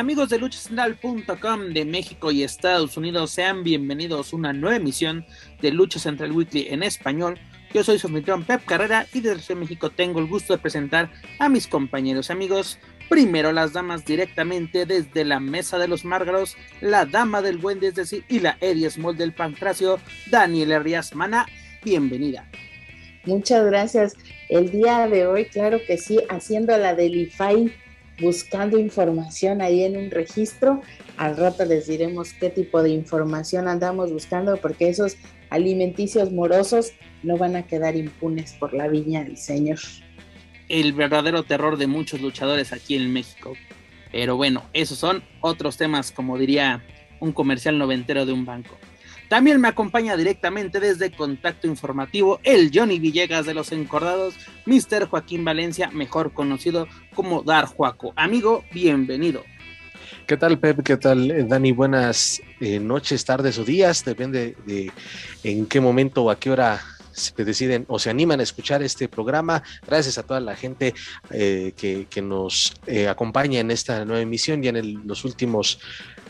Amigos de luchacentral.com de México y Estados Unidos, sean bienvenidos a una nueva emisión de Lucha Central Weekly en español. Yo soy su anfitrión Pep Carrera y desde México tengo el gusto de presentar a mis compañeros amigos. Primero las damas directamente desde la mesa de los Márgaros, la dama del buen es decir, y la Eddie Small del Pancracio, Daniel Herrías Mana. Bienvenida. Muchas gracias. El día de hoy, claro que sí, haciendo la del IFAI buscando información ahí en un registro. Al rato les diremos qué tipo de información andamos buscando porque esos alimenticios morosos no van a quedar impunes por la viña del Señor. El verdadero terror de muchos luchadores aquí en México. Pero bueno, esos son otros temas, como diría un comercial noventero de un banco. También me acompaña directamente desde Contacto Informativo el Johnny Villegas de los Encordados, Mr. Joaquín Valencia, mejor conocido como Dar Juaco. Amigo, bienvenido. ¿Qué tal, Pep? ¿Qué tal, eh, Dani? Buenas eh, noches, tardes o días, depende de en qué momento o a qué hora se deciden o se animan a escuchar este programa. Gracias a toda la gente eh, que, nos acompaña en esta nueva emisión y en los últimos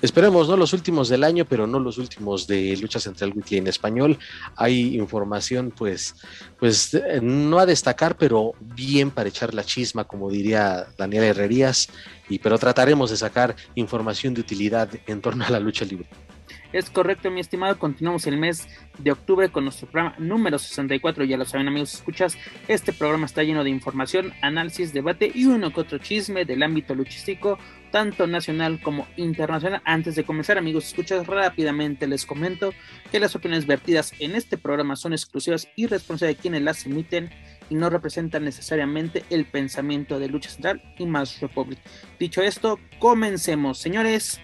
Esperemos, no los últimos del año, pero no los últimos de Lucha Central Weekly en español. Hay información, pues, pues no a destacar, pero bien para echar la chisma, como diría Daniel Herrerías, y pero trataremos de sacar información de utilidad en torno a la lucha libre. Es correcto, mi estimado. Continuamos el mes de octubre con nuestro programa número 64. Ya lo saben, amigos, escuchas. Este programa está lleno de información, análisis, debate y uno que otro chisme del ámbito luchístico, tanto nacional como internacional. Antes de comenzar, amigos, escuchas rápidamente les comento que las opiniones vertidas en este programa son exclusivas y responsables de quienes las emiten y no representan necesariamente el pensamiento de Lucha Central y más Republic. Dicho esto, comencemos, señores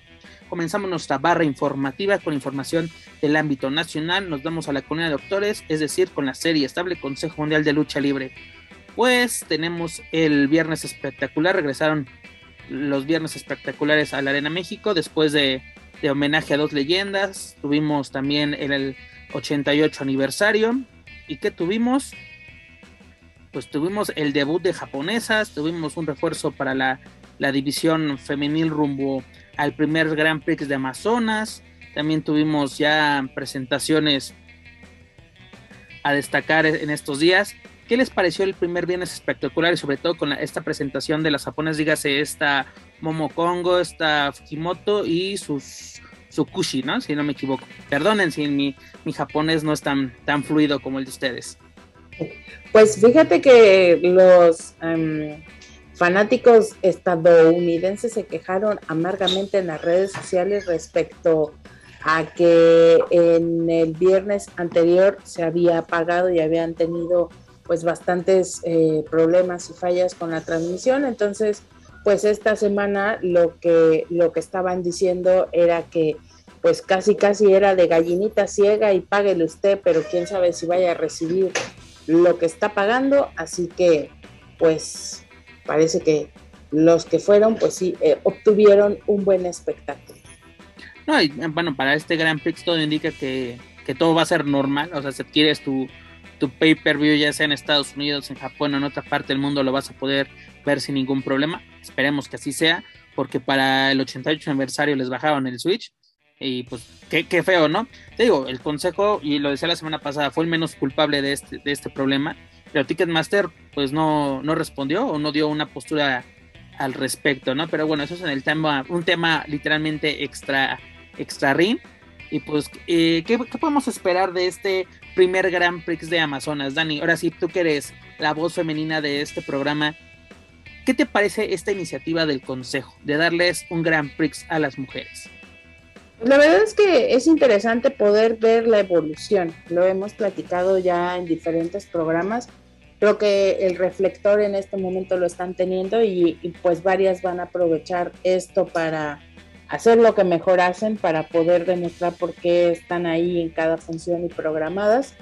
comenzamos nuestra barra informativa con información del ámbito nacional. Nos vamos a la comunidad de doctores, es decir, con la serie estable Consejo Mundial de Lucha Libre. Pues tenemos el viernes espectacular, regresaron los viernes espectaculares a la Arena México después de, homenaje a dos leyendas. Tuvimos también el, 88 aniversario. ¿Y qué tuvimos? Pues tuvimos el debut de japonesas, tuvimos un refuerzo para la, la división femenil rumbo al primer Grand Prix de Amazonas. También tuvimos ya presentaciones a destacar en estos días. ¿Qué les pareció el primer viernes espectacular y sobre todo con esta presentación de las japonesas? Dígase esta Momo Kongo, esta Fujimoto y sus Sukushi, ¿no? Si no me equivoco. Perdonen si mi, mi japonés no es tan, tan fluido como el de ustedes. Pues fíjate que los em, Fanáticos estadounidenses se quejaron amargamente en las redes sociales respecto a que en el viernes anterior se había apagado y habían tenido pues bastantes eh, problemas y fallas con la transmisión. Entonces, pues esta semana lo que, lo que estaban diciendo era que pues casi casi era de gallinita ciega y páguele usted, pero quién sabe si vaya a recibir lo que está pagando. Así que pues parece que los que fueron, pues sí, eh, obtuvieron un buen espectáculo. No, y bueno, para este Gran Prix todo indica que, todo va a ser normal, o sea, si adquieres tu, tu pay-per-view ya sea en Estados Unidos, en Japón o en otra parte del mundo, lo vas a poder ver sin ningún problema. Esperemos que así sea, porque para el 88 aniversario les bajaron el Switch. Y pues, qué, qué feo, ¿no? Te digo, el consejo, y lo decía la semana pasada, fue el menos culpable de este, de este problema pero Ticketmaster pues no, no respondió o no dio una postura al respecto, ¿no? Pero bueno, eso es en el tema, un tema literalmente extra, extra ring. Y pues, eh, ¿qué, podemos esperar de este primer Grand Prix de Amazonas. Dani, ahora sí, tú que eres la voz femenina de este programa, ¿qué te parece esta iniciativa del Consejo de darles un Grand Prix a las mujeres? La verdad es que es interesante poder ver la evolución. Lo hemos platicado ya en diferentes programas. Creo que el reflector en este momento lo están teniendo y, pues varias van a aprovechar esto para hacer lo que mejor hacen, para poder demostrar por qué están ahí en cada función y programadas.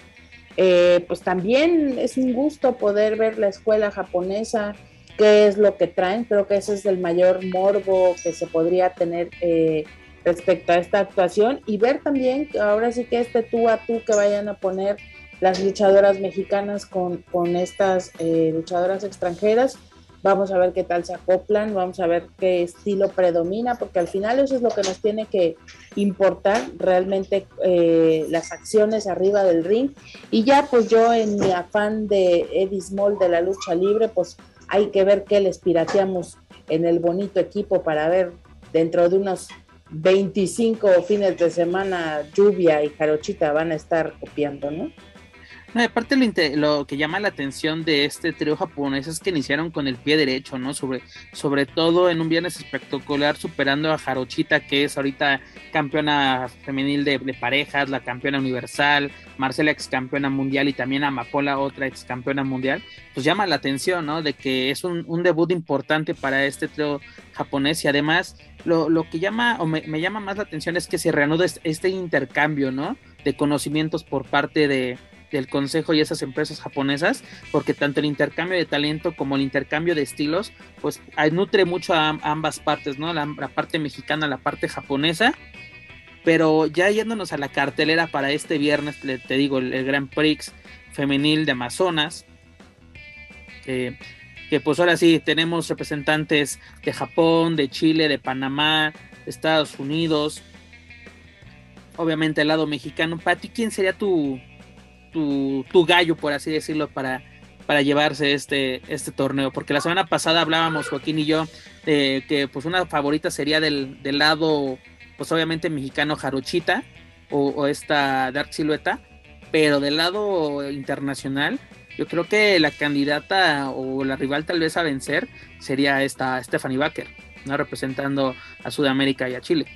Eh, pues también es un gusto poder ver la escuela japonesa, qué es lo que traen. Creo que ese es el mayor morbo que se podría tener. Eh, respecto a esta actuación y ver también ahora sí que este tú a tú que vayan a poner las luchadoras mexicanas con, con estas eh, luchadoras extranjeras. Vamos a ver qué tal se acoplan, vamos a ver qué estilo predomina, porque al final eso es lo que nos tiene que importar realmente eh, las acciones arriba del ring. Y ya pues yo en mi afán de Eddie Small de la lucha libre, pues hay que ver qué les pirateamos en el bonito equipo para ver dentro de unos 25 fines de semana lluvia y jarochita van a estar copiando, ¿no? No, aparte lo, que llama la atención de este trío japonés es que iniciaron con el pie derecho, ¿no? Sobre, sobre todo en un viernes espectacular, superando a Jarochita, que es ahorita campeona femenil de, parejas, la campeona universal, Marcela ex campeona mundial y también Amapola, otra ex campeona mundial. Pues llama la atención, ¿no? De que es un, un debut importante para este trío japonés y además lo, lo que llama o me, me, llama más la atención es que se reanuda este intercambio, ¿no? De conocimientos por parte de del consejo y esas empresas japonesas, porque tanto el intercambio de talento como el intercambio de estilos, pues nutre mucho a, ambas partes, ¿no? La, parte mexicana, la parte japonesa. Pero ya yéndonos a la cartelera para este viernes, te digo, el, Grand Prix femenil de Amazonas, que pues ahora sí tenemos representantes de Japón, de Chile, de Panamá, de Estados Unidos, obviamente el lado mexicano. Para ti, ¿quién sería tu, tu, gallo, por así decirlo, para, para llevarse este, este torneo. Porque la semana pasada hablábamos, Joaquín y yo, de que pues una favorita sería del, del lado, pues obviamente mexicano Jarochita o, esta Dark Silueta, pero del lado internacional, yo creo que la candidata o la rival tal vez a vencer sería esta Stephanie Baker, ¿no? representando a Sudamérica y a Chile.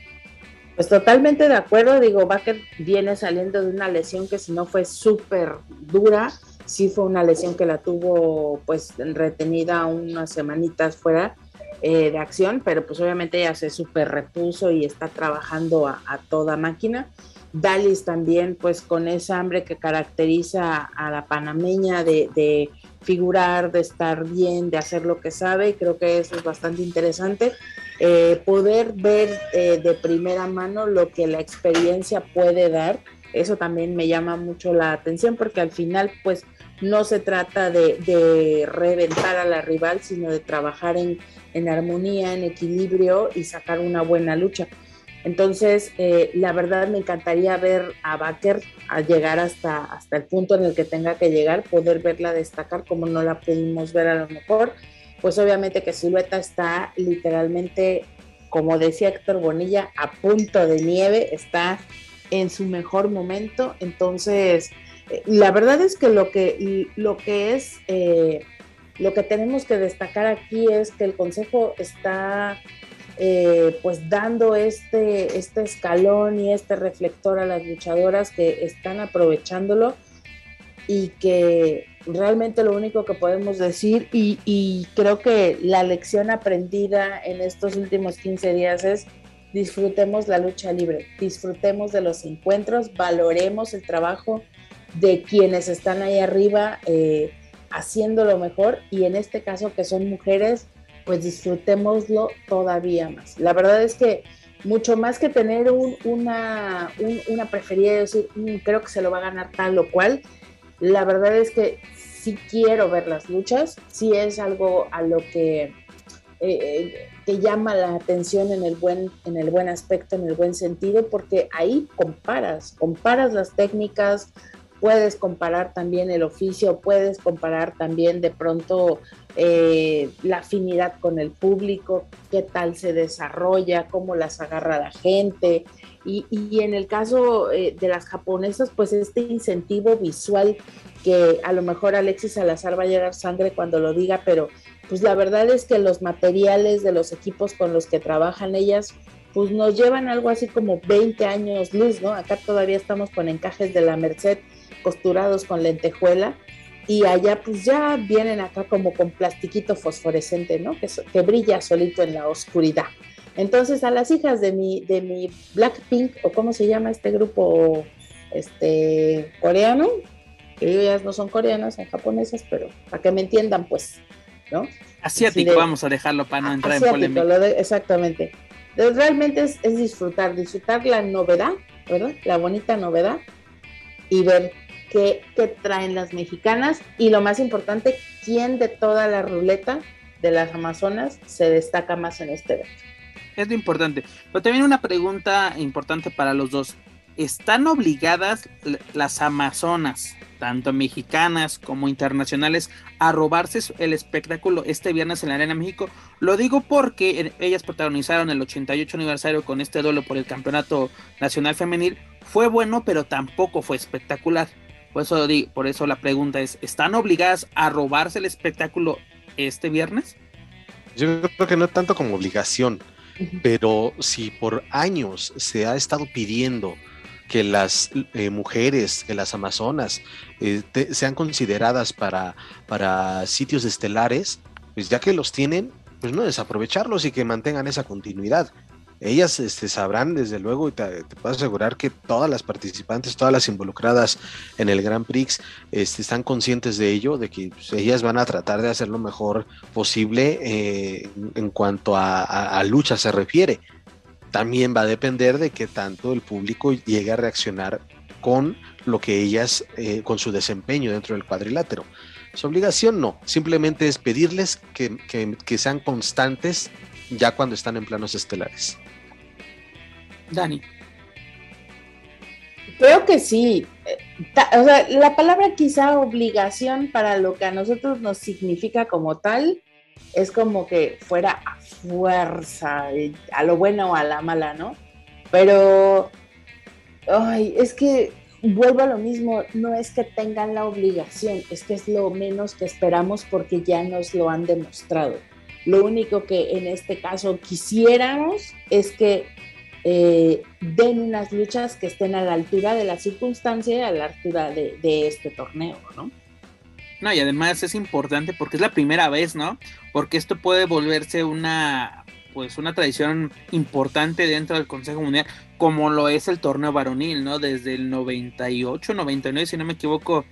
Pues totalmente de acuerdo, digo, Baker viene saliendo de una lesión que si no fue súper dura, sí fue una lesión que la tuvo pues retenida unas semanitas fuera eh, de acción, pero pues obviamente ya se súper repuso y está trabajando a, toda máquina. Dalis también pues con esa hambre que caracteriza a la panameña de, de figurar, de estar bien, de hacer lo que sabe, creo que eso es bastante interesante. Eh, poder ver eh, de primera mano lo que la experiencia puede dar, eso también me llama mucho la atención porque al final pues no se trata de, reventar a la rival, sino de trabajar en, armonía, en equilibrio y sacar una buena lucha. Entonces, eh, la verdad me encantaría ver a Baker a llegar hasta, hasta el punto en el que tenga que llegar, poder verla destacar como no la pudimos ver a lo mejor pues obviamente que Silueta está literalmente, como decía Héctor Bonilla, a punto de nieve, está en su mejor momento. Entonces, eh, la verdad es que lo que, lo que es, eh, lo que tenemos que destacar aquí es que el Consejo está eh, pues dando este, este escalón y este reflector a las luchadoras que están aprovechándolo y que realmente lo único que podemos decir y, creo que la lección aprendida en estos últimos 15 días es disfrutemos la lucha libre, disfrutemos de los encuentros, valoremos el trabajo de quienes están ahí arriba eh, haciendo lo mejor y en este caso que son mujeres, pues disfrutémoslo todavía más. La verdad es que mucho más que tener una, una preferida de decir, mm, creo que se lo va a ganar tal o cual, la verdad es que sí quiero ver las luchas, sí es algo a lo que eh, te llama la atención en el buen en el buen aspecto, en el buen sentido, porque ahí comparas, comparas las técnicas, puedes comparar también el oficio, puedes comparar también de pronto eh, la afinidad con el público, qué tal se desarrolla, cómo las agarra la gente, Y, en el caso eh, de las japonesas, pues este incentivo visual que a lo mejor Alexis Salazar va a llegar sangre cuando lo diga, pero pues la verdad es que los materiales de los equipos con los que trabajan ellas, pues nos llevan algo así como 20 años luz, ¿no? Acá todavía estamos con encajes de la Merced costurados con lentejuela y allá pues ya vienen acá como con plastiquito fosforescente, ¿no? Que brilla solito en la oscuridad. Entonces a las hijas de mi, de mi Blackpink, o cómo se llama este grupo este, coreano, que ellas no son coreanas, son japonesas, pero para que me entiendan, pues, ¿no? Asiático, vamos a dejarlo para no entrar en polémica. exactamente. Realmente es, es, disfrutar, disfrutar la novedad, ¿verdad? La bonita novedad y ver qué, qué traen las mexicanas y lo más importante, quién de toda la ruleta de las Amazonas se destaca más en este evento. Es lo importante. Pero también una pregunta importante para los dos. ¿Están obligadas las Amazonas, tanto mexicanas como internacionales, a robarse el espectáculo este viernes en la Arena México? Lo digo porque ellas protagonizaron el 88 aniversario con este duelo por el Campeonato Nacional Femenil. Fue bueno, pero tampoco fue espectacular. Por eso, por eso la pregunta es, ¿están obligadas a robarse el espectáculo este viernes? Yo creo que no tanto como obligación, pero si por años se ha estado pidiendo que las eh, mujeres, que las amazonas eh, sean consideradas para, para sitios estelares, pues ya que los tienen, pues no desaprovecharlos y que mantengan esa continuidad ellas este, sabrán desde luego y te, puedo asegurar que todas las participantes, todas las involucradas en el Grand Prix este, están conscientes de ello, de que pues, ellas van a tratar de hacer lo mejor posible eh, en cuanto a, lucha se refiere. También va a depender de que tanto el público llegue a reaccionar con lo que ellas, eh, con su desempeño dentro del cuadrilátero. Su obligación no, simplemente es pedirles que sean constantes ya cuando están en planos estelares. Dani. Creo que sí. Eh, o sea, la palabra quizá obligación para lo que a nosotros nos significa como tal es como que fuera a fuerza, eh, a lo bueno o a la mala, ¿no? Pero, ay, es que vuelvo a lo mismo, no es que tengan la obligación, es que es lo menos que esperamos porque ya nos lo han demostrado. Lo único que en este caso quisiéramos es que eh, den unas luchas que estén a la altura de la circunstancia y a la altura de, este torneo, ¿no? No, y además es importante porque es la primera vez, ¿no? Porque esto puede volverse una pues una tradición importante dentro del Consejo Mundial, como lo es el torneo varonil, ¿no? Desde el 98, 99, si no me equivoco,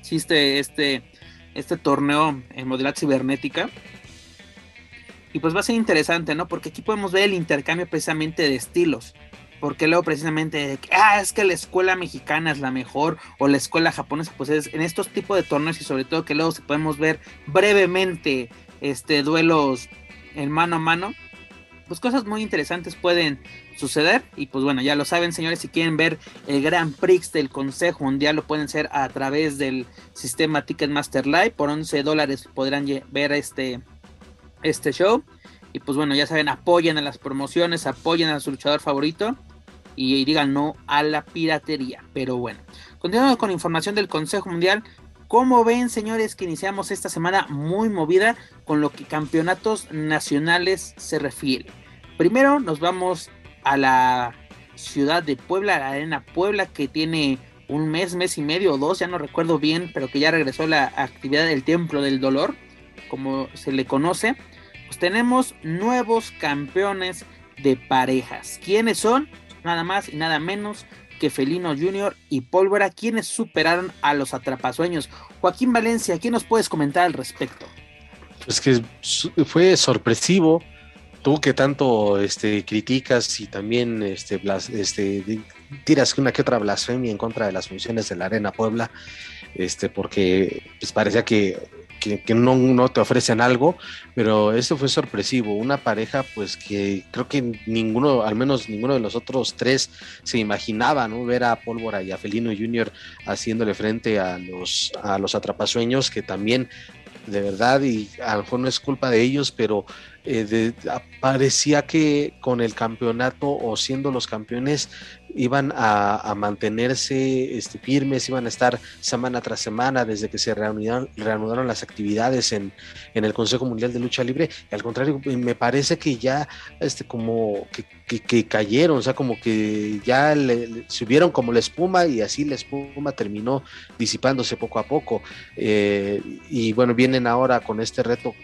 existe este, este torneo en modalidad cibernética y pues va a ser interesante, ¿no? Porque aquí podemos ver el intercambio precisamente de estilos. Porque luego precisamente, ah, es que la escuela mexicana es la mejor o la escuela japonesa, pues es en estos tipos de torneos y sobre todo que luego se podemos ver brevemente este duelos en mano a mano, pues cosas muy interesantes pueden suceder. Y pues bueno, ya lo saben, señores, si quieren ver el Grand Prix del Consejo Mundial, lo pueden hacer a través del sistema Ticketmaster Live. Por 11 dólares podrán ver este, este show. Y pues bueno, ya saben, apoyen a las promociones, apoyen a su luchador favorito y digan no a la piratería. Pero bueno, continuando con información del Consejo Mundial. Como ven, señores, que iniciamos esta semana muy movida con lo que campeonatos nacionales se refiere. Primero nos vamos a la ciudad de Puebla, la Arena Puebla, que tiene un mes, mes y medio o dos, ya no recuerdo bien, pero que ya regresó la actividad del Templo del Dolor como se le conoce, pues tenemos nuevos campeones de parejas. ¿Quiénes son? Nada más y nada menos que Felino Jr. y Pólvora, quienes superaron a los atrapasueños. Joaquín Valencia, ¿qué nos puedes comentar al respecto? Pues que fue sorpresivo, tú que tanto este, criticas y también este, este, tiras una que otra blasfemia en contra de las funciones de la Arena Puebla, este, porque pues, parecía que que, no, te ofrecen algo, pero esto fue sorpresivo, una pareja pues que creo que ninguno, al menos ninguno de los otros tres se imaginaba, ¿no? Ver a Pólvora y a Felino Jr. haciéndole frente a los, a los atrapasueños que también de verdad, y a lo mejor no es culpa de ellos, pero eh, parecía que con el campeonato o siendo los campeones iban a, mantenerse este, firmes, iban a estar semana tras semana desde que se reanudaron, reanudaron las actividades en, el Consejo Mundial de Lucha Libre. Y al contrario, me parece que ya este, como que, cayeron, o sea, como que ya le, subieron como la espuma y así la espuma terminó disipándose poco a poco. Eh, y bueno, vienen ahora con este reto,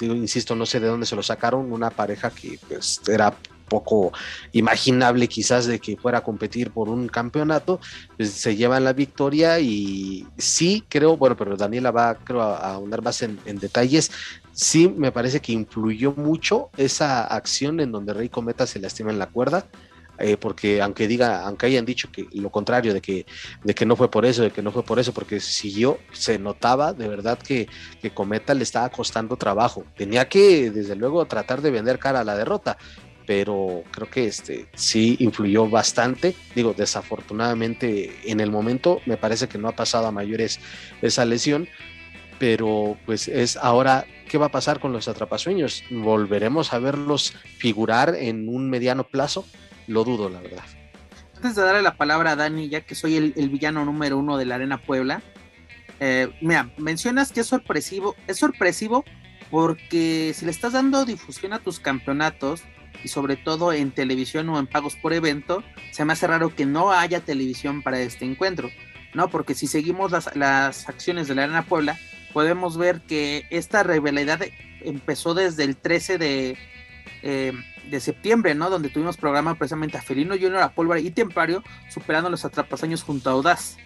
insisto, no sé de dónde se lo sacaron, una pareja que pues, era poco imaginable quizás de que fuera a competir por un campeonato, pues se llevan la victoria y sí creo, bueno, pero Daniela va creo a, ahondar más en, detalles, sí me parece que influyó mucho esa acción en donde Rey Cometa se lastima en la cuerda, eh, porque aunque diga, aunque hayan dicho que lo contrario, de que, de que no fue por eso, de que no fue por eso, porque siguió, se notaba de verdad que, que Cometa le estaba costando trabajo. Tenía que, desde luego, tratar de vender cara a la derrota, pero creo que este sí influyó bastante. Digo, desafortunadamente en el momento me parece que no ha pasado a mayores esa lesión, pero pues es ahora qué va a pasar con los atrapasueños. ¿Volveremos a verlos figurar en un mediano plazo? Lo dudo, la verdad. Antes de darle la palabra a Dani, ya que soy el, villano número uno de la Arena Puebla, eh, mencionas que es sorpresivo, es sorpresivo porque si le estás dando difusión a tus campeonatos, y sobre todo en televisión o en pagos por evento, se me hace raro que no haya televisión para este encuentro, ¿no? Porque si seguimos las, las acciones de la Arena Puebla, podemos ver que esta rivalidad empezó desde el 13 de, eh, de septiembre, ¿no? Donde tuvimos programa precisamente a Felino Junior, a Pólvora y Templario, superando los atrapasaños junto a Audaz.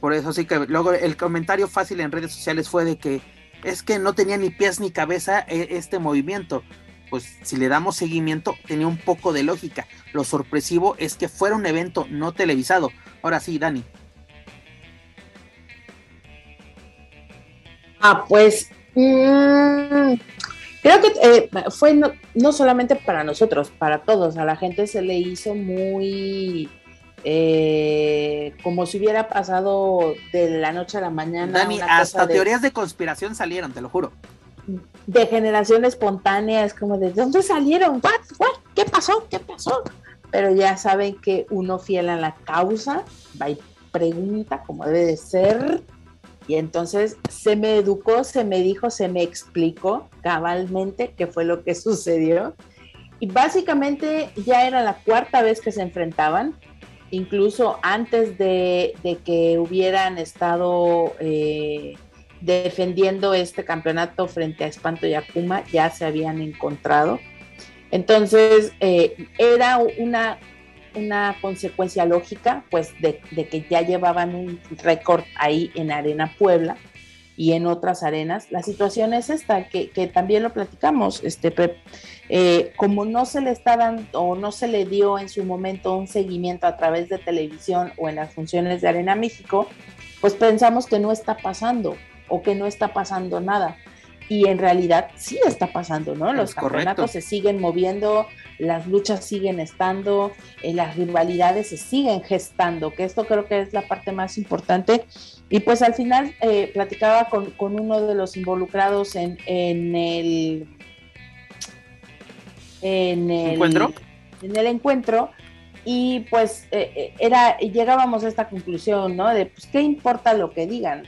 Por eso sí que luego el comentario fácil en redes sociales fue de que es que no tenía ni pies ni cabeza eh, este movimiento pues si le damos seguimiento, tenía un poco de lógica. Lo sorpresivo es que fuera un evento no televisado. Ahora sí, Dani. Ah, pues mm, creo que eh, fue no, solamente para nosotros, para todos. A la gente se le hizo muy eh, como si hubiera pasado de la noche a la mañana. Dani, hasta teorías de conspiración salieron, te lo juro de generación espontánea, es como de ¿dónde salieron? ¿Qué pasó? ¿Qué pasó? Pero ya saben que uno fiel a la causa va y pregunta como debe de ser. Y entonces se me educó, se me dijo, se me explicó cabalmente qué fue lo que sucedió. Y básicamente ya era la cuarta vez que se enfrentaban, incluso antes de, que hubieran estado eh, defendiendo este campeonato frente a Espanto y Akuma, ya se habían encontrado. Entonces, eh, era una, una consecuencia lógica, pues, de, que ya llevaban un récord ahí en Arena Puebla y en otras arenas. La situación es esta, que, también lo platicamos, este, eh, como no se le está dando o no se le dio en su momento un seguimiento a través de televisión o en las funciones de Arena México, pues pensamos que no está pasando o que no está pasando nada. Y en realidad sí está pasando, ¿no? Los campeonatos se siguen moviendo, las luchas siguen estando, eh, las rivalidades se siguen gestando, que esto creo que es la parte más importante. Y pues al final eh, platicaba con, uno de los involucrados en, en el... En el encuentro. En el encuentro y pues eh, era llegábamos a esta conclusión, ¿no? De pues qué importa lo que digan,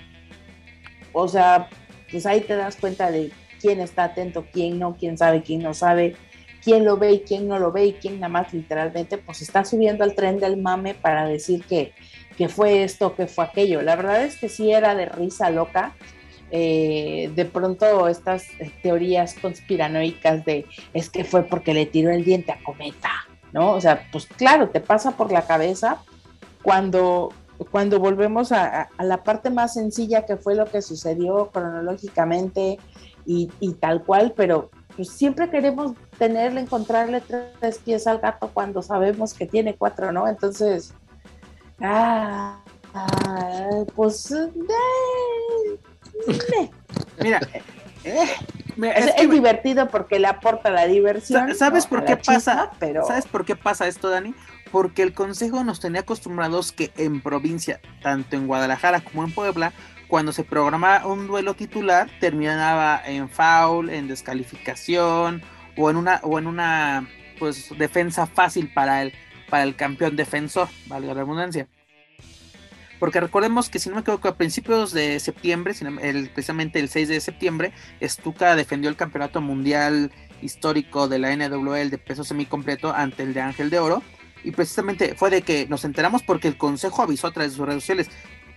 o sea, pues ahí te das cuenta de quién está atento, quién no, quién sabe, quién no sabe, quién lo ve y quién no lo ve y quién nada más literalmente pues está subiendo al tren del mame para decir que, que fue esto, que fue aquello. La verdad es que sí era de risa loca. Eh, de pronto estas eh, teorías conspiranoicas de es que fue porque le tiró el diente a Cometa, ¿no? O sea, pues claro, te pasa por la cabeza cuando cuando volvemos a, la parte más sencilla que fue lo que sucedió cronológicamente y, tal cual, pero pues siempre queremos tenerle, encontrarle tres pies al gato cuando sabemos que tiene cuatro, ¿no? Entonces, ah, ah pues, eh, mira, eh, es, divertido porque le aporta la diversión. ¿Sabes por qué pasa? pero... ¿Sabes por qué pasa esto, Dani? porque el Consejo nos tenía acostumbrados que en provincia, tanto en Guadalajara como en Puebla, cuando se programa un duelo titular terminaba en foul, en descalificación o en una o en una pues defensa fácil para el para el campeón defensor, valga la redundancia. Porque recordemos que si no me equivoco, a principios de septiembre, el, precisamente el 6 de septiembre, Stuka defendió el campeonato mundial histórico de la NWL de peso semicompleto ante el de Ángel de Oro. Y precisamente fue de que nos enteramos porque el consejo avisó a través de sus redes sociales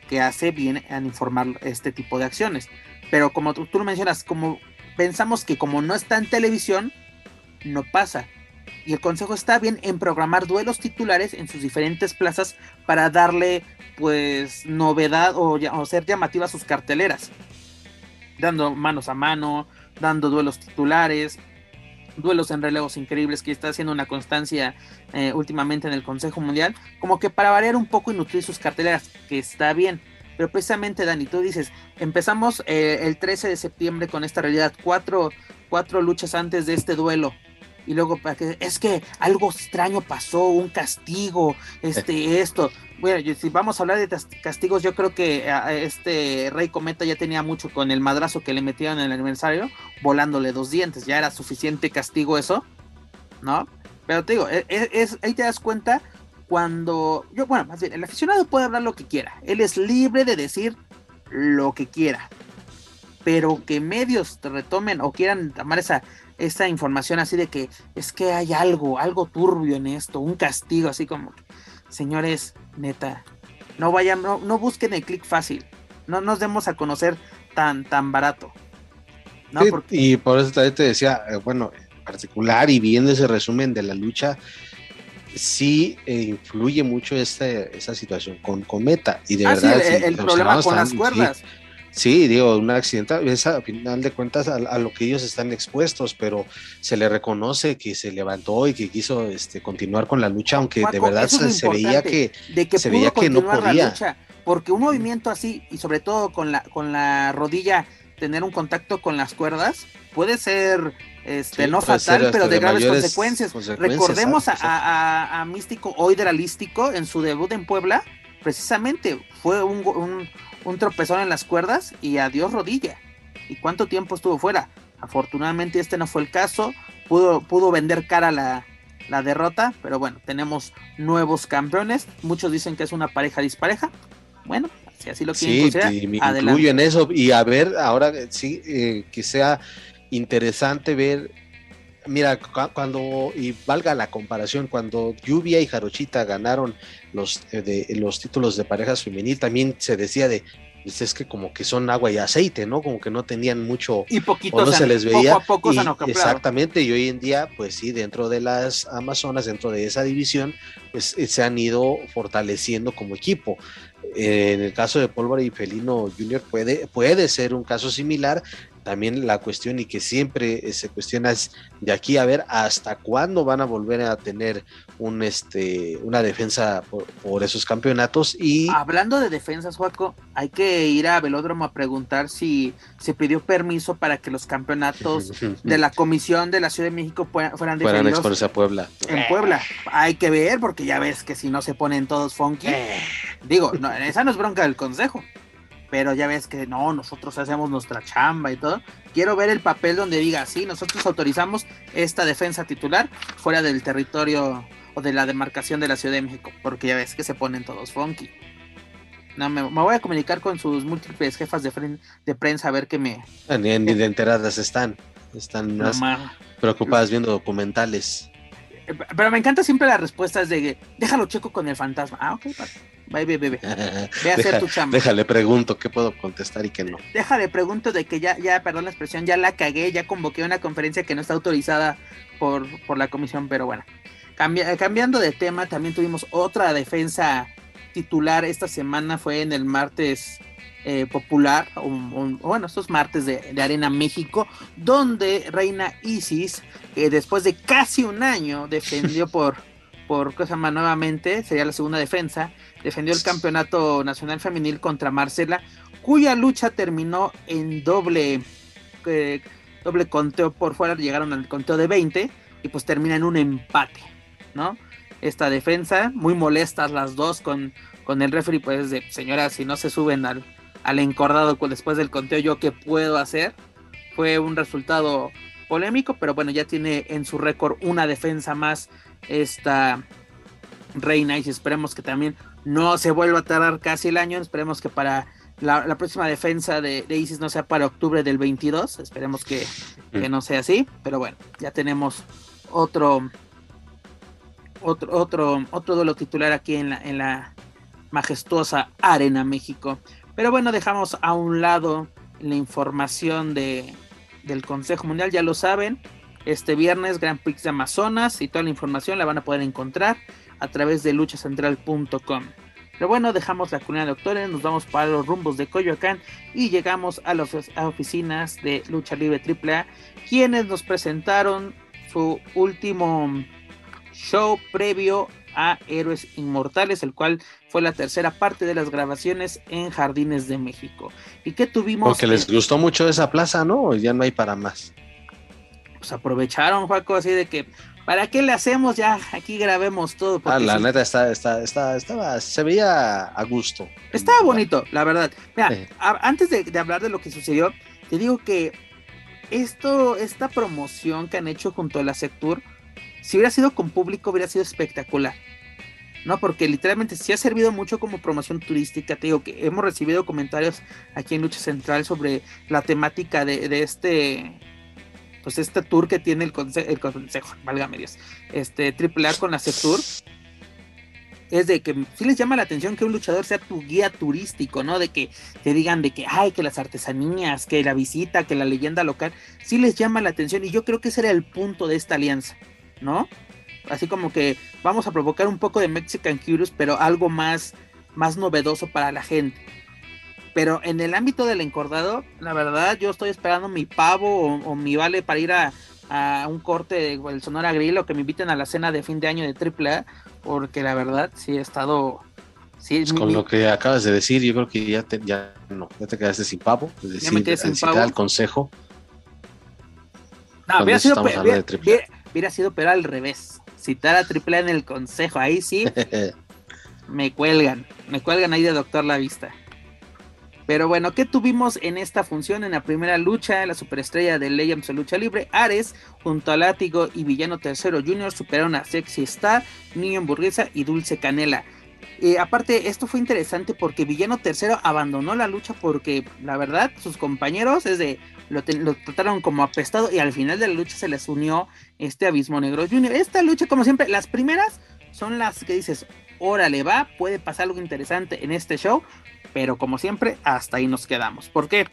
que hace bien en informar este tipo de acciones. Pero como tú, lo mencionas, como pensamos que como no está en televisión, no pasa. Y el consejo está bien en programar duelos titulares en sus diferentes plazas para darle pues novedad o, ser llamativa a sus carteleras. Dando manos a mano, dando duelos titulares, duelos en relevos increíbles que está haciendo una constancia eh, últimamente en el Consejo Mundial, como que para variar un poco y nutrir sus carteleras, que está bien. Pero precisamente, Dani, tú dices, empezamos eh, el 13 de septiembre con esta realidad, cuatro, cuatro luchas antes de este duelo. Y luego, para que, es que algo extraño pasó, un castigo, este, esto bueno, si vamos a hablar de castigos, yo creo que este Rey Cometa ya tenía mucho con el madrazo que le metieron en el aniversario, volándole dos dientes, ya era suficiente castigo eso, ¿no? Pero te digo, e, e, es, ahí te das cuenta cuando, yo, bueno, más bien, el aficionado puede hablar lo que quiera, él es libre de decir lo que quiera, pero que medios te retomen o quieran tomar esa, esa información así de que es que hay algo, algo turbio en esto, un castigo, así como señores, neta, no vayan, no, busquen el clic fácil, no nos demos a conocer tan, tan barato. Y por eso también te decía, eh, bueno, en particular y viendo ese resumen de la lucha, sí eh, influye mucho esta, esa situación con Cometa. Y de ah, verdad, el, problema con las cuerdas. Sí, digo, un accidente es a final de cuentas a, lo que ellos están expuestos, pero se le reconoce que se levantó y que quiso este, continuar con la lucha, aunque de verdad se, veía que, se veía que no podía. porque un movimiento así, y sobre todo con la, con la rodilla, tener un contacto con las cuerdas, puede ser este, no fatal, pero de, graves consecuencias. Recordemos a, a, Místico Oideralístico en su debut en Puebla, precisamente fue un un tropezón en las cuerdas y adiós rodilla. ¿Y cuánto tiempo estuvo fuera? Afortunadamente este no fue el caso, pudo, pudo vender cara la, la derrota, pero bueno, tenemos nuevos campeones, muchos dicen que es una pareja dispareja, bueno, si así lo quieren sí, me incluyo en eso. Y a ver, ahora sí, eh, que sea interesante ver mira, cuando, y valga la comparación, cuando Lluvia y Jarochita ganaron los, eh, de, los títulos de parejas femenil, también se decía de, pues es que como que son agua y aceite, ¿no? Como que no tenían mucho, y poquito no se, les veía. Poco a poco exactamente, y hoy en día, pues sí, dentro de las Amazonas, dentro de esa división, pues eh, se han ido fortaleciendo como equipo. en el caso de Pólvora y Felino Junior puede, puede ser un caso similar, también la cuestión y que siempre eh, se cuestiona es de aquí a ver hasta cuándo van a volver a tener un este una defensa por, esos campeonatos y hablando de defensas Juaco hay que ir a Velódromo a preguntar si se pidió permiso para que los campeonatos de la comisión de la Ciudad de México fueran defendidos a Puebla. en Puebla. Hay que ver porque ya ves que si no se ponen todos funky eh. digo no, esa no es bronca del consejo pero ya ves que no, nosotros hacemos nuestra chamba y todo. Quiero ver el papel donde diga, sí, nosotros autorizamos esta defensa titular fuera del territorio o de la demarcación de la Ciudad de México, porque ya ves que se ponen todos funky. No, me, voy a comunicar con sus múltiples jefas de, de prensa a ver qué me... Ah, ni, de enteradas están, están más preocupadas viendo documentales. Pero me encanta siempre las respuestas de, déjalo checo con el fantasma. Ah, ok, Ve, ve, ve, Ve a hacer tu chamba. Déjale pregunto qué puedo contestar y qué no. Déjale pregunto de que ya, ya, perdón la expresión, ya la cagué, ya convoqué una conferencia que no está autorizada por, por la comisión, pero bueno. cambiando de tema, también tuvimos otra defensa titular esta semana, fue en el martes eh, popular, bueno, estos martes de, Arena México, donde Reina Isis, eh, después de casi un año, defendió por, por cosa más nuevamente, sería la segunda defensa, defendió el campeonato nacional femenil contra Marcela, cuya lucha terminó en doble, eh, doble conteo por fuera, llegaron al conteo de 20 y pues termina en un empate, ¿no? Esta defensa, muy molestas las dos con, con el referee, pues de señora, si no se suben al, al encordado después del conteo yo qué puedo hacer. Fue un resultado polémico, pero bueno, ya tiene en su récord una defensa más esta Reina y esperemos que también no se vuelva a tardar casi el año, esperemos que para la, próxima defensa de, Isis no sea para octubre del 22, esperemos que, que, no sea así, pero bueno, ya tenemos otro otro otro otro duelo titular aquí en la, en la majestuosa Arena México. Pero bueno, dejamos a un lado la información de, del Consejo Mundial, ya lo saben. Este viernes, Grand Prix de Amazonas y toda la información la van a poder encontrar a través de luchacentral.com. Pero bueno, dejamos la comunidad de doctores, nos vamos para los rumbos de Coyoacán y llegamos a las oficinas de Lucha Libre AAA, quienes nos presentaron su último show previo a Héroes Inmortales, el cual fue la tercera parte de las grabaciones en Jardines de México. ¿Y qué tuvimos? Porque les gustó mucho esa plaza, ¿no? Ya no hay para más. Pues aprovecharon, Juaco, así de que, ¿para qué le hacemos ya? Aquí grabemos todo. Ah, la neta está, está, está, estaba, se veía a gusto. Estaba bonito, la verdad. Mira, antes de, de hablar de lo que sucedió, te digo que esto, esta promoción que han hecho junto a la Sectur, si hubiera sido con público, hubiera sido espectacular. ¿no? Porque literalmente sí ha servido mucho como promoción turística. Te digo que hemos recibido comentarios aquí en Lucha Central sobre la temática de, este. Pues este tour que tiene el, consejo, el consejo, válgame Dios, este AAA con la tour es de que sí les llama la atención que un luchador sea tu guía turístico, ¿no? De que te digan de que, ay, que las artesanías, que la visita, que la leyenda local, sí les llama la atención y yo creo que ese era el punto de esta alianza, ¿no? así como que vamos a provocar un poco de Mexican Curious, pero algo más, más novedoso para la gente. Pero en el ámbito del encordado, la verdad, yo estoy esperando mi pavo o, mi vale para ir a, un corte del Sonora Grill o que me inviten a la cena de fin de año de AAA, porque la verdad sí he estado. Sí, pues con lo que acabas de decir, yo creo que ya te, ya, no, ya te quedaste sin pavo. Es decir, ya me quedé sin pavo. el consejo. No, hubiera sido, hubiera sido, pero al revés citar a AAA en el consejo, ahí sí me cuelgan, me cuelgan ahí de Doctor La Vista. Pero bueno, ¿qué tuvimos en esta función? En la primera lucha, la superestrella de Legends de Lucha Libre, Ares, junto a Látigo y Villano Tercero Junior, superaron a Sexy Star, Niño Hamburguesa y Dulce Canela. Eh, aparte, esto fue interesante porque Villano Tercero abandonó la lucha porque, la verdad, sus compañeros es de, lo, trataron como apestado y al final de la lucha se les unió este Abismo Negro Junior. Esta lucha, como siempre, las primeras son las que dices, órale va, puede pasar algo interesante en este show, pero como siempre, hasta ahí nos quedamos. ¿Por qué?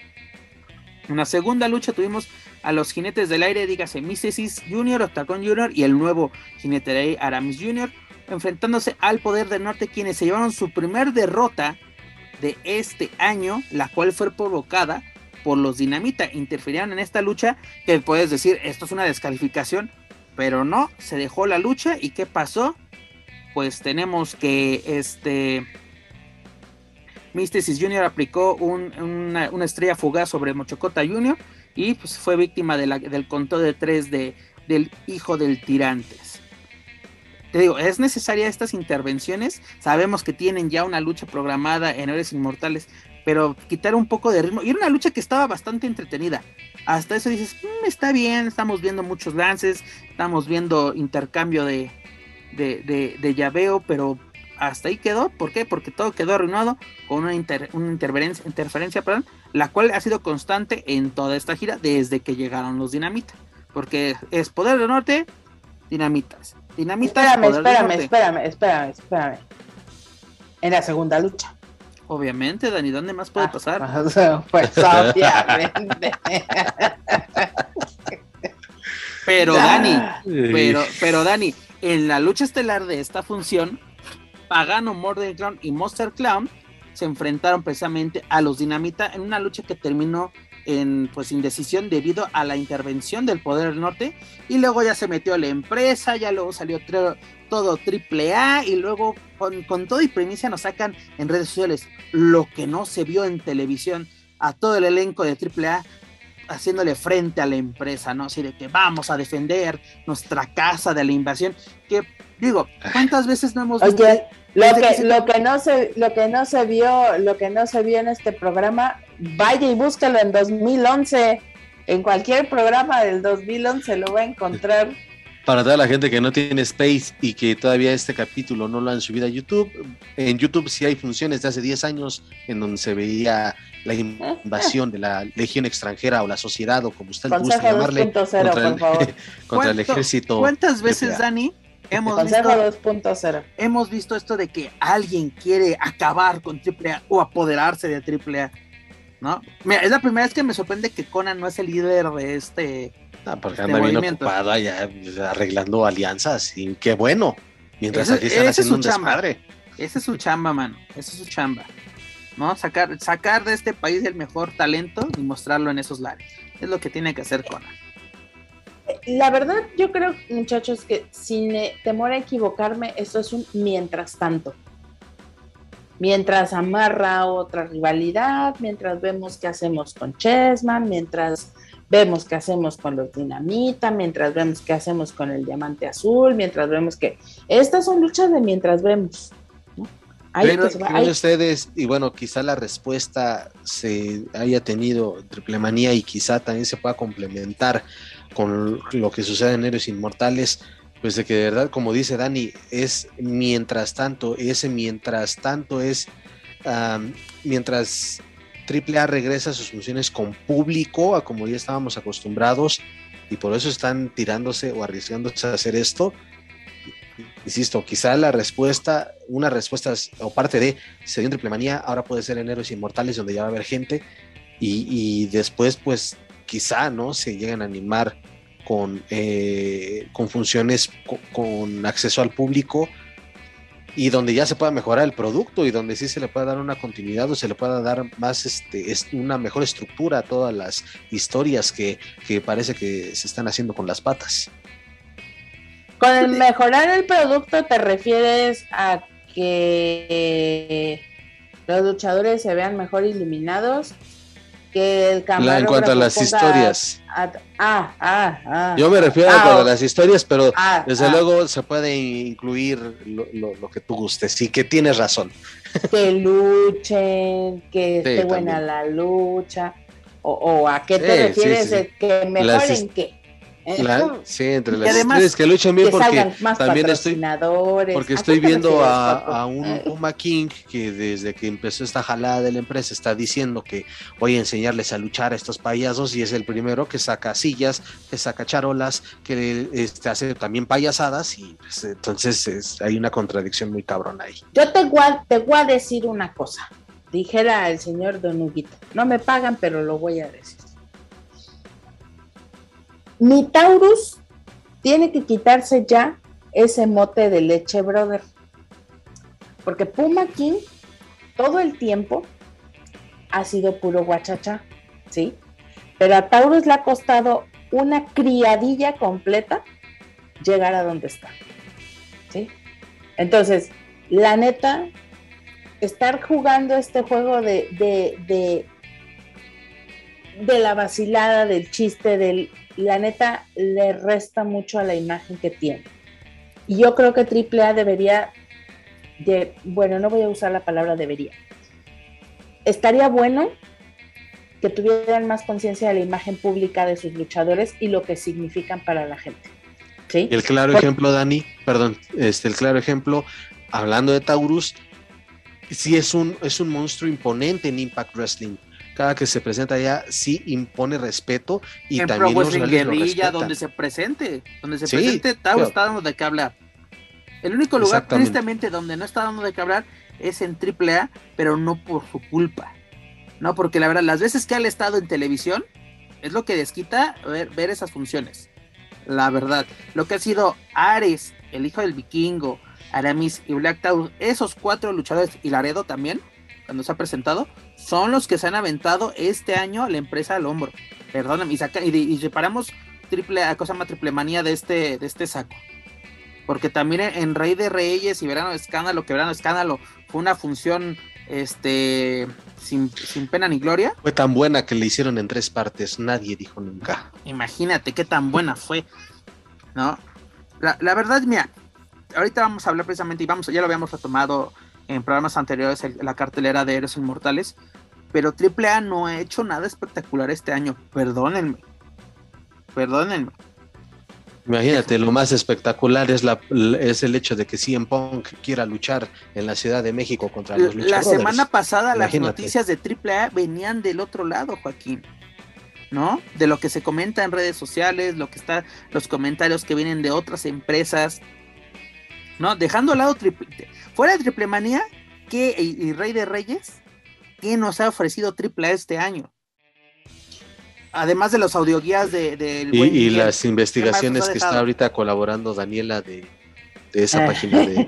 En segunda lucha tuvimos a los jinetes del aire, dígase Místesis Junior, Octagon Junior y el nuevo jinete de Aramis Junior enfrentándose al poder del norte, quienes se llevaron su primer derrota de este año, la cual fue provocada por los dinamita. Interferían en esta lucha, que puedes decir, esto es una descalificación, pero no, se dejó la lucha y ¿qué pasó? Pues tenemos que este Mysticis Jr. aplicó una, estrella fugaz sobre Mochocota Jr. y pues fue víctima del conteo de tres de, del hijo del tirantes te digo, es necesaria estas intervenciones. Sabemos que tienen ya una lucha programada en Héroes Inmortales, pero quitar un poco de ritmo. Y era una lucha que estaba bastante entretenida. Hasta eso dices, mm, está bien, estamos viendo muchos lances, estamos viendo intercambio de, de, llaveo, pero hasta ahí quedó. ¿Por qué? Porque todo quedó arruinado con una, una interferencia, interferencia perdón, la cual ha sido constante en toda esta gira desde que llegaron los dinamita. Porque es poder del norte, dinamitas Dinamita. Espérame, espérame, espérame, espérame, espérame. En la segunda lucha. Obviamente, Dani, ¿dónde más puede ah, pasar? Pues obviamente. pero Dani, pero, pero Dani, en la lucha estelar de esta función, Pagano, Morden Clown y Monster Clown se enfrentaron precisamente a los Dinamita en una lucha que terminó en pues indecisión debido a la intervención del poder del norte y luego ya se metió la empresa, ya luego salió todo triple A y luego con, todo y primicia nos sacan en redes sociales lo que no se vio en televisión a todo el elenco de triple A haciéndole frente a la empresa, ¿no? Así de que vamos a defender nuestra casa de la invasión, que digo, ¿cuántas veces no hemos visto? Lo que, lo que no se, lo que no se vio, lo que no se vio en este programa, vaya y búscalo en 2011. En cualquier programa del 2011 lo va a encontrar. Para toda la gente que no tiene Space y que todavía este capítulo no lo han subido a YouTube, en YouTube sí hay funciones de hace 10 años en donde se veía la invasión de la legión extranjera o la sociedad o como usted gusta llamarle contra, el, contra el ejército. ¿Cuántas veces, Dani, hemos visto, 2.0. hemos visto esto de que alguien quiere acabar con AAA o apoderarse de AAA? ¿No? Mira, es la primera vez que me sorprende que Conan no es el líder de este Ah, porque anda bien ocupado allá arreglando alianzas y qué bueno. Mientras aquí están haciendo un desmadre. Esa es su chamba, mano. Esa es su chamba. ¿No? Sacar, sacar de este país el mejor talento y mostrarlo en esos lares. Es lo que tiene que hacer Conan. La verdad, yo creo, muchachos, que sin eh, temor a equivocarme, esto es un mientras tanto. Mientras amarra otra rivalidad, mientras vemos qué hacemos con Chessman, mientras vemos qué hacemos con los dinamita, mientras vemos qué hacemos con el diamante azul, mientras vemos que estas son luchas de mientras vemos. Pero, ustedes, y bueno, quizá la respuesta se haya tenido triple manía y quizá también se pueda complementar con lo que sucede en Héroes Inmortales, pues de que de verdad, como dice Dani, es mientras tanto, ese mientras tanto es mientras AAA regresa a sus funciones con público, a como ya estábamos acostumbrados, y por eso están tirándose o arriesgándose a hacer esto. Insisto, quizá la respuesta, una respuesta o parte de se dio en Triple Manía, ahora puede ser en Héroes Inmortales, donde ya va a haber gente, y, después, pues quizá, ¿no? Se llegan a animar con, eh, con funciones con acceso al público y donde ya se pueda mejorar el producto y donde sí se le pueda dar una continuidad o se le pueda dar más este una mejor estructura a todas las historias que, parece que se están haciendo con las patas. Con el mejorar el producto te refieres a que los luchadores se vean mejor iluminados, que el En cuanto a las historias. ah, ah, ah. Yo me refiero a, ah, las historias, pero ah, desde ah. luego se puede incluir lo, que tú gustes y que tienes razón. Que luchen, que esté buena la lucha. O, a qué te refieres, que mejoren qué sí, entre las además, que luchan bien porque también estoy porque estoy viendo a, un. Puma King que desde que empezó esta jalada de la empresa está diciendo que voy a enseñarles a luchar a estos payasos y es el primero que saca sillas, que saca charolas, que este, hace también payasadas y pues, entonces hay una contradicción muy cabrona ahí. Yo te voy, te voy a decir una cosa, dijera el señor Don Huguito, no me pagan pero lo voy a decir mi Taurus tiene que quitarse ya ese mote de leche, brother. Porque Puma King todo el tiempo ha sido puro guachacha, ¿sí? Pero a Taurus le ha costado una criadilla completa llegar a donde está, ¿sí? Entonces, la neta, estar jugando este juego de, de, de, de la vacilada, del chiste, del la neta le resta mucho a la imagen que tiene. Y yo creo que AAA debería, de, bueno, no voy a usar la palabra debería. Estaría bueno que tuvieran más conciencia de la imagen pública de sus luchadores y lo que significan para la gente. ¿Sí? El claro ejemplo, Dani, perdón, este, el claro ejemplo, hablando de Taurus, sí es un, es un monstruo imponente en Impact Wrestling cada que se presenta allá sí impone respeto y en también Pro Guerrilla donde se presente, donde se presente Tau está dando de qué hablar. El único lugar tristemente donde no está dando de qué hablar es en AAA, pero no por su culpa. No, porque la verdad, las veces que ha estado en televisión es lo que desquita ver, ver esas funciones. La verdad, lo que ha sido Ares, el hijo del vikingo, Aramis y Black Taurus, esos cuatro luchadores y Laredo también, cuando se ha presentado, son los que se han aventado este año la empresa al hombro. Perdóname, y, saca, y, reparamos triple, cosa más triple manía de este, de este saco. Porque también en Rey de Reyes y Verano de Escándalo, que Verano de Escándalo fue una función este sin, pena ni gloria. Fue tan buena que le hicieron en tres partes, nadie dijo nunca. Imagínate qué tan buena fue, ¿no? La, la verdad, mira, ahorita vamos a hablar precisamente, y vamos, ya lo habíamos retomado en programas anteriores, la cartelera de Héroes Inmortales, pero AAA no ha hecho nada espectacular este año, perdónenme, perdónenme. Imagínate, lo más espectacular es, la, es el hecho de que CM Punk quiera luchar en la Ciudad de México contra los luchadores. La semana pasada las noticias de AAA venían del otro lado, Joaquín. ¿No? De lo que se comenta en redes sociales, lo que está, los comentarios que vienen de otras empresas. ¿No? Dejando al lado triple, fuera de Triple Manía, que y, Rey de Reyes, ¿qué nos ha ofrecido AAA este año? además de los audioguías de, de y, las investigaciones que está ahorita colaborando Daniela de, esa página de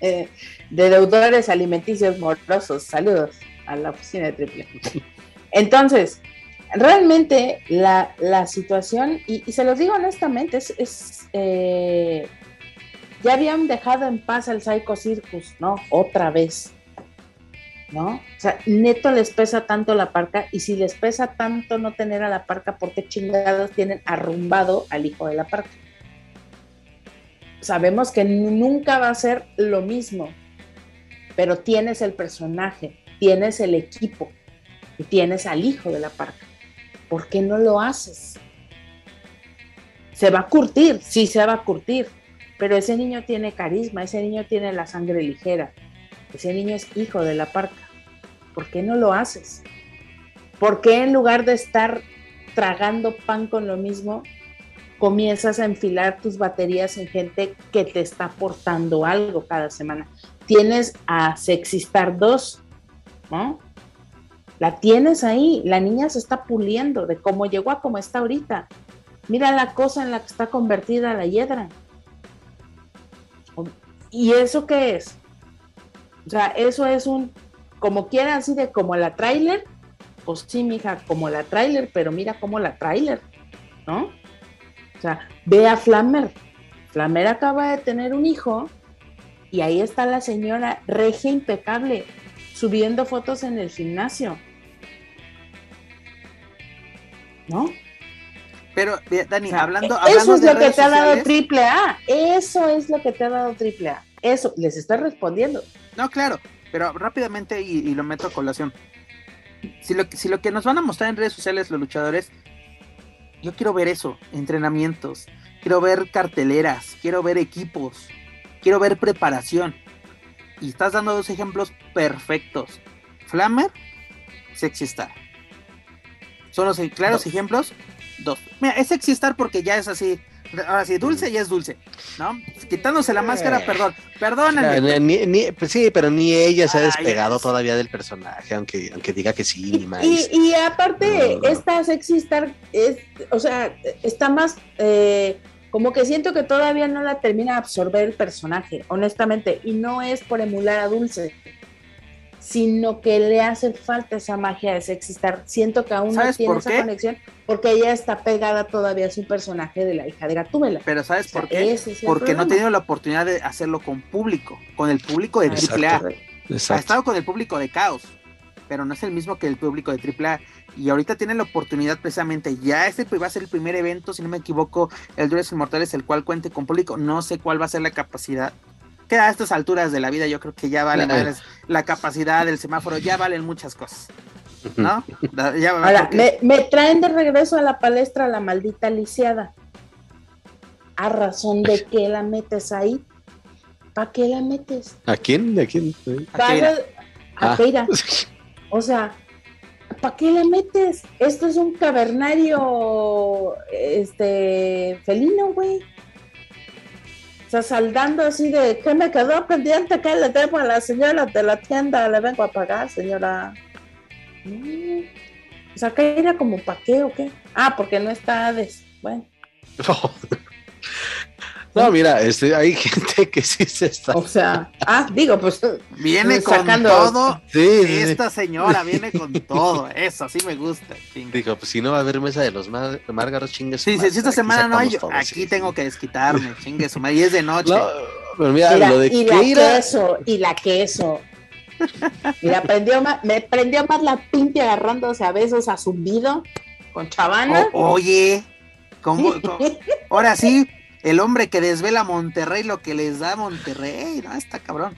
de deudores alimenticios morosos. Saludos a la oficina de Triple. Entonces, realmente la, situación, y, se los digo honestamente, es, eh, ya habían dejado en paz al Psycho Circus, ¿no? Otra vez. ¿no? O sea, neto les pesa tanto la parca y si les pesa tanto no tener a la parca, ¿por qué chingados tienen arrumbado al hijo de la parca? Sabemos que nunca va a ser lo mismo, pero tienes el personaje, tienes el equipo y tienes al hijo de la parca. ¿Por qué no lo haces? Se va a curtir, sí se va a curtir, pero ese niño tiene carisma, ese niño tiene la sangre ligera, ese niño es hijo de la parca. ¿Por qué no lo haces? ¿Por qué en lugar de estar tragando pan con lo mismo, comienzas a enfilar tus baterías en gente que te está aportando algo cada semana? Tienes a Sexistar 2, ¿no? La tienes ahí, la niña se está puliendo de cómo llegó a cómo está ahorita. Mira la cosa en la que está convertida la hiedra. ¿Y eso qué es? O sea, eso es un como quiera, así de como la trailer, pues sí, mija, como la trailer, pero mira como la trailer, ¿no? O sea, ve a Flammer. Flammer acaba de tener un hijo y ahí está la señora regia impecable, subiendo fotos en el gimnasio. ¿No? Pero, Dani, hablando, Eso es lo que te ha dado triple A. Eso es lo que te ha dado triple A. Eso, les está respondiendo. No, claro, pero rápidamente y, lo meto a colación. Si lo, si lo que nos van a mostrar en redes sociales los luchadores, yo quiero ver eso, entrenamientos, quiero ver carteleras, quiero ver equipos, quiero ver preparación. Y estás dando dos ejemplos perfectos. Flammer, Sexy Star. Son los claros ejemplos. Dos. Mira, es Sexy Star porque ya es así ahora sí, dulce y es dulce, ¿no? Quitándose la máscara, eh. perdón, perdóname. pues sí, pero ni ella se ha despegado todavía del personaje, aunque, aunque diga que sí, ni más. Y, aparte, esta sexy star es, o sea, está más, eh, como que siento que todavía no la termina de absorber el personaje, honestamente, y no es por emular a Dulce, sino que le hace falta esa magia de sexistar. Siento que aún no tiene esa conexión porque ella está pegada todavía a su personaje de la hija de Gatúbela. Pero ¿sabes por qué? porque no ha tenido la oportunidad de hacerlo con público, con el público de AAA. Ha estado con el público de Caos, pero no es el mismo que el público de AAA. Y ahorita tiene la oportunidad precisamente, ya este va a ser el primer evento, si no me equivoco, el Duelos Inmortales, el cual cuente con público. No sé cuál va a ser la capacidad que a estas alturas de la vida yo creo que ya vale la capacidad del semáforo, ya valen muchas cosas. ¿No? Ahora, me, traen de regreso a la palestra la maldita lisiada. ¿A razón de qué la metes ahí? ¿Para qué la metes? ¿A quién? ¿A quién? A Keira. Ah. O sea, ¿para qué la metes? Esto es un cavernario este felino, güey saldando así de que me quedó pendiente que le debo a la señora de la tienda, le vengo a pagar, señora. Mm. O sea, que era como pa' qué o qué? Ah, porque no está Hades. Bueno. No, mira, este, hay gente que sí se está. O sea, ah, digo, pues. Viene con todo. Sí, esta señora viene con todo. Eso, sí me gusta. Digo, pues si no va a haber mesa de los márgaros, chingues. Sí, si esta semana no hay, aquí tengo que desquitarme, chingue su madre. Y es de noche. pero mira, lo de y la queso, y la queso. Mira, prendió más, me prendió más la pinta agarrándose a besos a zumbido con chavana. oye, ¿cómo, ahora sí, el hombre que desvela a Monterrey lo que les da a Monterrey, ¿no? Está cabrón.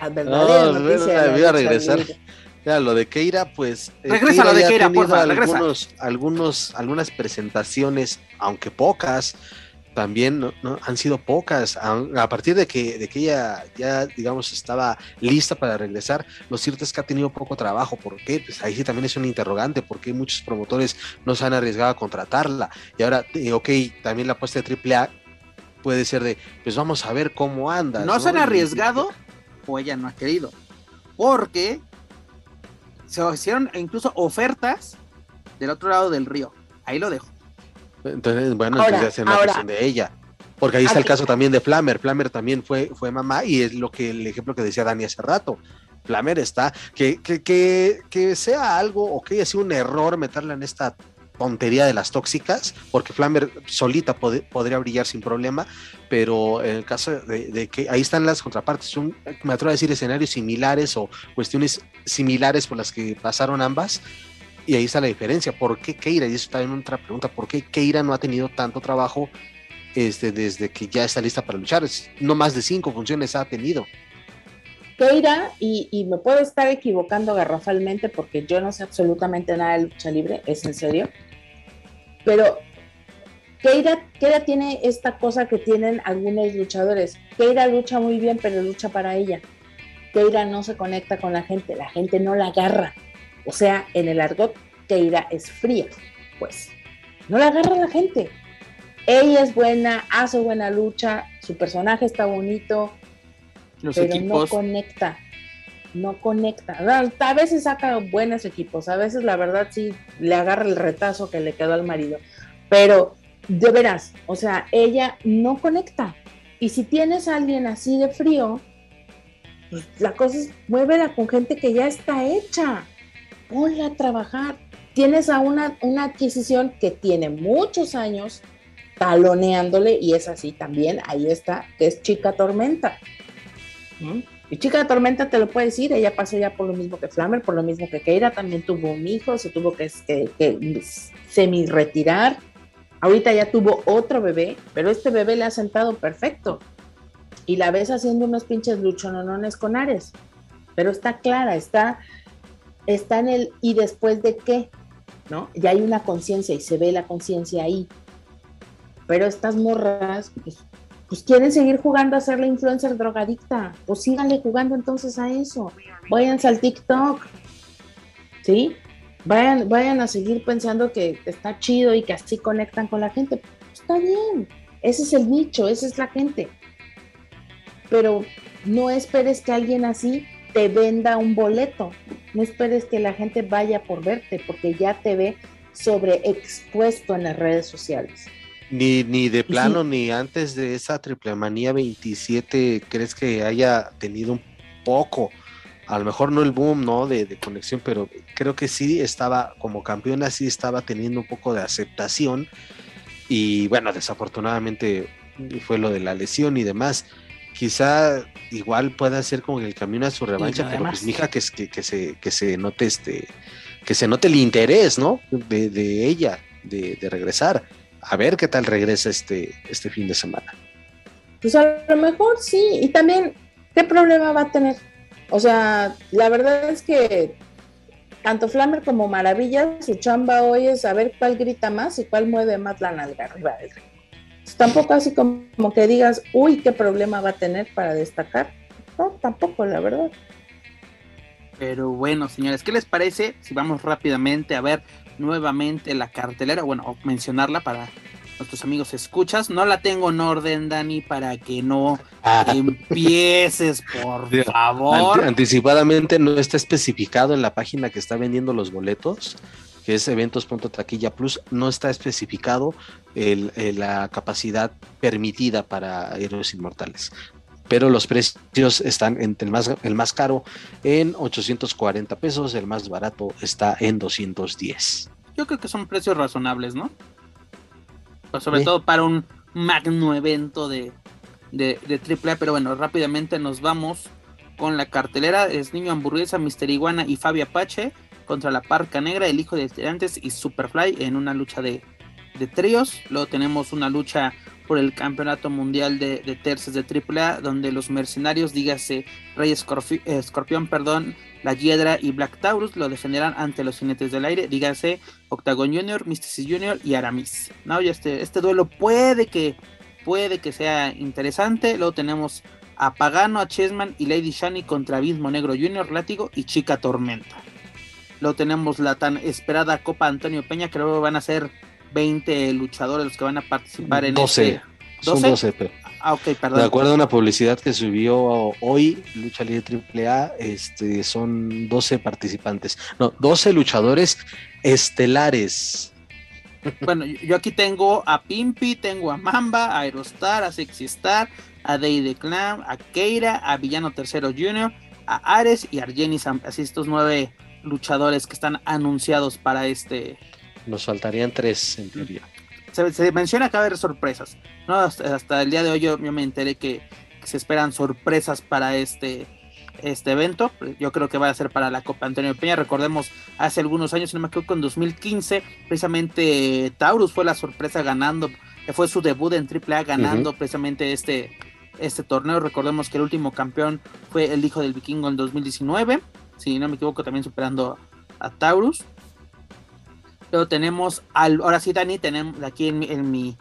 La verdadera noticia de la voy a regresar. Ya, lo de Keira, pues. eh, Regresa lo de Keira, regresa. algunos, algunos, algunas presentaciones, aunque pocas, también ¿no? ¿no? han sido pocas. A, partir de que, de que ella ya, digamos, estaba lista para regresar, lo cierto es que ha tenido poco trabajo. ¿Por qué? Pues ahí sí también es un interrogante. ¿Por qué muchos promotores no se han arriesgado a contratarla? Y ahora, eh, ok, también la apuesta de AAA puede ser de, pues vamos a ver cómo anda. No se han arriesgado o ella no ha querido. Porque se hicieron incluso ofertas del otro lado del río. Ahí lo dejo. Entonces, bueno, Ahora, entonces es una ahora. cuestión de ella. Porque ahí está el caso también de Flammer. Flammer también fue, fue mamá y es lo que el ejemplo que decía Dani hace rato. Flammer está, que, que, que, que sea algo o que haya sido un error meterla en esta tontería de las tóxicas, porque Flammer solita pod- podría brillar sin problema, pero en el caso de, de que ahí están las contrapartes, un, me atrevo a decir escenarios similares o cuestiones similares por las que pasaron ambas, y ahí está la diferencia. ¿Por qué Keira? Y eso en otra pregunta. ¿Por qué Keira no ha tenido tanto trabajo este, desde que ya está lista para luchar? No más de cinco funciones ha tenido. Keira, y, y me puedo estar equivocando garrafalmente porque yo no sé absolutamente nada de lucha libre, es en serio. Pero Keira, Keira tiene esta cosa que tienen algunos luchadores. Keira lucha muy bien, pero lucha para ella. Keira no se conecta con la gente, la gente no la agarra. O sea, en el argot, Keira es fría, pues. No la agarra la gente. Ella es buena, hace buena lucha, su personaje está bonito, Los pero equipos. no conecta. No conecta. A a veces saca buenos equipos, a veces la verdad sí le agarra el retazo que le quedó al marido. Pero de veras, o sea, ella no conecta. Y si tienes a alguien así de frío, pues la cosa es muévela con gente que ya está hecha. Ponla a trabajar. Tienes a una, una adquisición que tiene muchos años taloneándole y es así también, ahí está, que es Chica Tormenta. ¿Mm? Y Chica Tormenta te lo puede decir, ella pasó ya por lo mismo que Flammer, por lo mismo que Keira, también tuvo un hijo, se tuvo que, que, que semi-retirar. Ahorita ya tuvo otro bebé, pero este bebé le ha sentado perfecto. Y la ves haciendo unos pinches luchononones con Ares. Pero está clara, está, está en el y después de qué, ¿no? Ya hay una conciencia y se ve la conciencia ahí. Pero estas morras, pues, pues quieren seguir jugando a ser la influencer drogadicta. Pues síganle jugando entonces a eso. Váyanse al TikTok. ¿Sí? Vayan, vayan a seguir pensando que está chido y que así conectan con la gente. Pues está bien. Ese es el nicho, esa es la gente. Pero no esperes que alguien así te venda un boleto. No esperes que la gente vaya por verte, porque ya te ve sobreexpuesto en las redes sociales. Ni, ni de plano, ni antes de esa triple manía 27, ¿crees que haya tenido un poco? A lo mejor no el boom, ¿no? De, de conexión, pero creo que sí estaba, como campeona, sí estaba teniendo un poco de aceptación. Y bueno, desafortunadamente fue lo de la lesión y demás. Quizá igual pueda ser como el camino a su revancha, pero pues mija que, es- que, que se, que se note este, que se note el interés, ¿no? De, de ella, de, de regresar. A ver qué tal regresa este, este fin de semana. Pues a lo mejor sí, y también, ¿qué problema va a tener? O sea, la verdad es que tanto Flammer como Maravilla, su chamba hoy es saber cuál grita más y cuál mueve más la nalga arriba del ring. Tampoco así como, como que digas, uy, qué problema va a tener para destacar. No, tampoco, la verdad. Pero bueno, señores, ¿qué les parece si vamos rápidamente a ver nuevamente la cartelera? Bueno, mencionarla para nuestros amigos escuchas. No la tengo en orden, Dani, para que no empieces, por favor. Anticipadamente no está especificado en la página que está vendiendo los boletos, que es eventos.taquilla plus, no está especificado el- el- la capacidad permitida para héroes inmortales. Pero los precios están entre el más, el más caro en 840 pesos, el más barato está en 210. Yo creo que son precios razonables, ¿no? Sobre Sí. todo para un magno evento de, de, de AAA. Pero bueno, rápidamente nos vamos con la cartelera. Es Niño Hamburguesa, Mister Iguana y Fabi Apache contra la Parca Negra, el hijo de Tirantes y Superfly en una lucha de, de tríos. Luego tenemos una lucha por el campeonato mundial de, de terces de AAA, donde los mercenarios, dígase Rey Escorpión, perdón, La Hiedra y Black Taurus, lo defenderán ante los jinetes del aire, dígase Octagon Junior, Mysticis Junior y Aramis. ¿no? Este, este duelo puede que, puede que sea interesante. Luego tenemos a Pagano, a Chessman y Lady Shani contra Abismo Negro Junior, Látigo y Chica Tormenta. Luego tenemos la tan esperada Copa Antonio Peña, que van a ser 20 luchadores los que van a participar en 12. este. Son 12, Ah, ok, perdón. De acuerdo a una publicidad que subió hoy, Lucha Libre AAA, este, son 12 participantes. No, 12 luchadores estelares. Bueno, yo aquí tengo a Pimpi, tengo a Mamba, a Aerostar, a Sexy Star, a Day the Clan, a Keira, a Villano Tercero Junior, a Ares y a Argenis. Así estos nueve luchadores que están anunciados para este. Nos faltarían tres en teoría. Se, se menciona que va a haber sorpresas. ¿no? Hasta, hasta el día de hoy yo, yo me enteré que, que, se esperan sorpresas para este, este evento. Yo creo que va a ser para la Copa Antonio Peña. Recordemos, hace algunos años, si no me equivoco, en 2015, precisamente Taurus fue la sorpresa ganando, fue su debut en AAA ganando uh -huh. precisamente este, este torneo. Recordemos que el último campeón fue el hijo del vikingo en 2019. Si no me equivoco, también superando a Taurus. Luego tenemos al, ahora sí, Dani, tenemos aquí en, en mi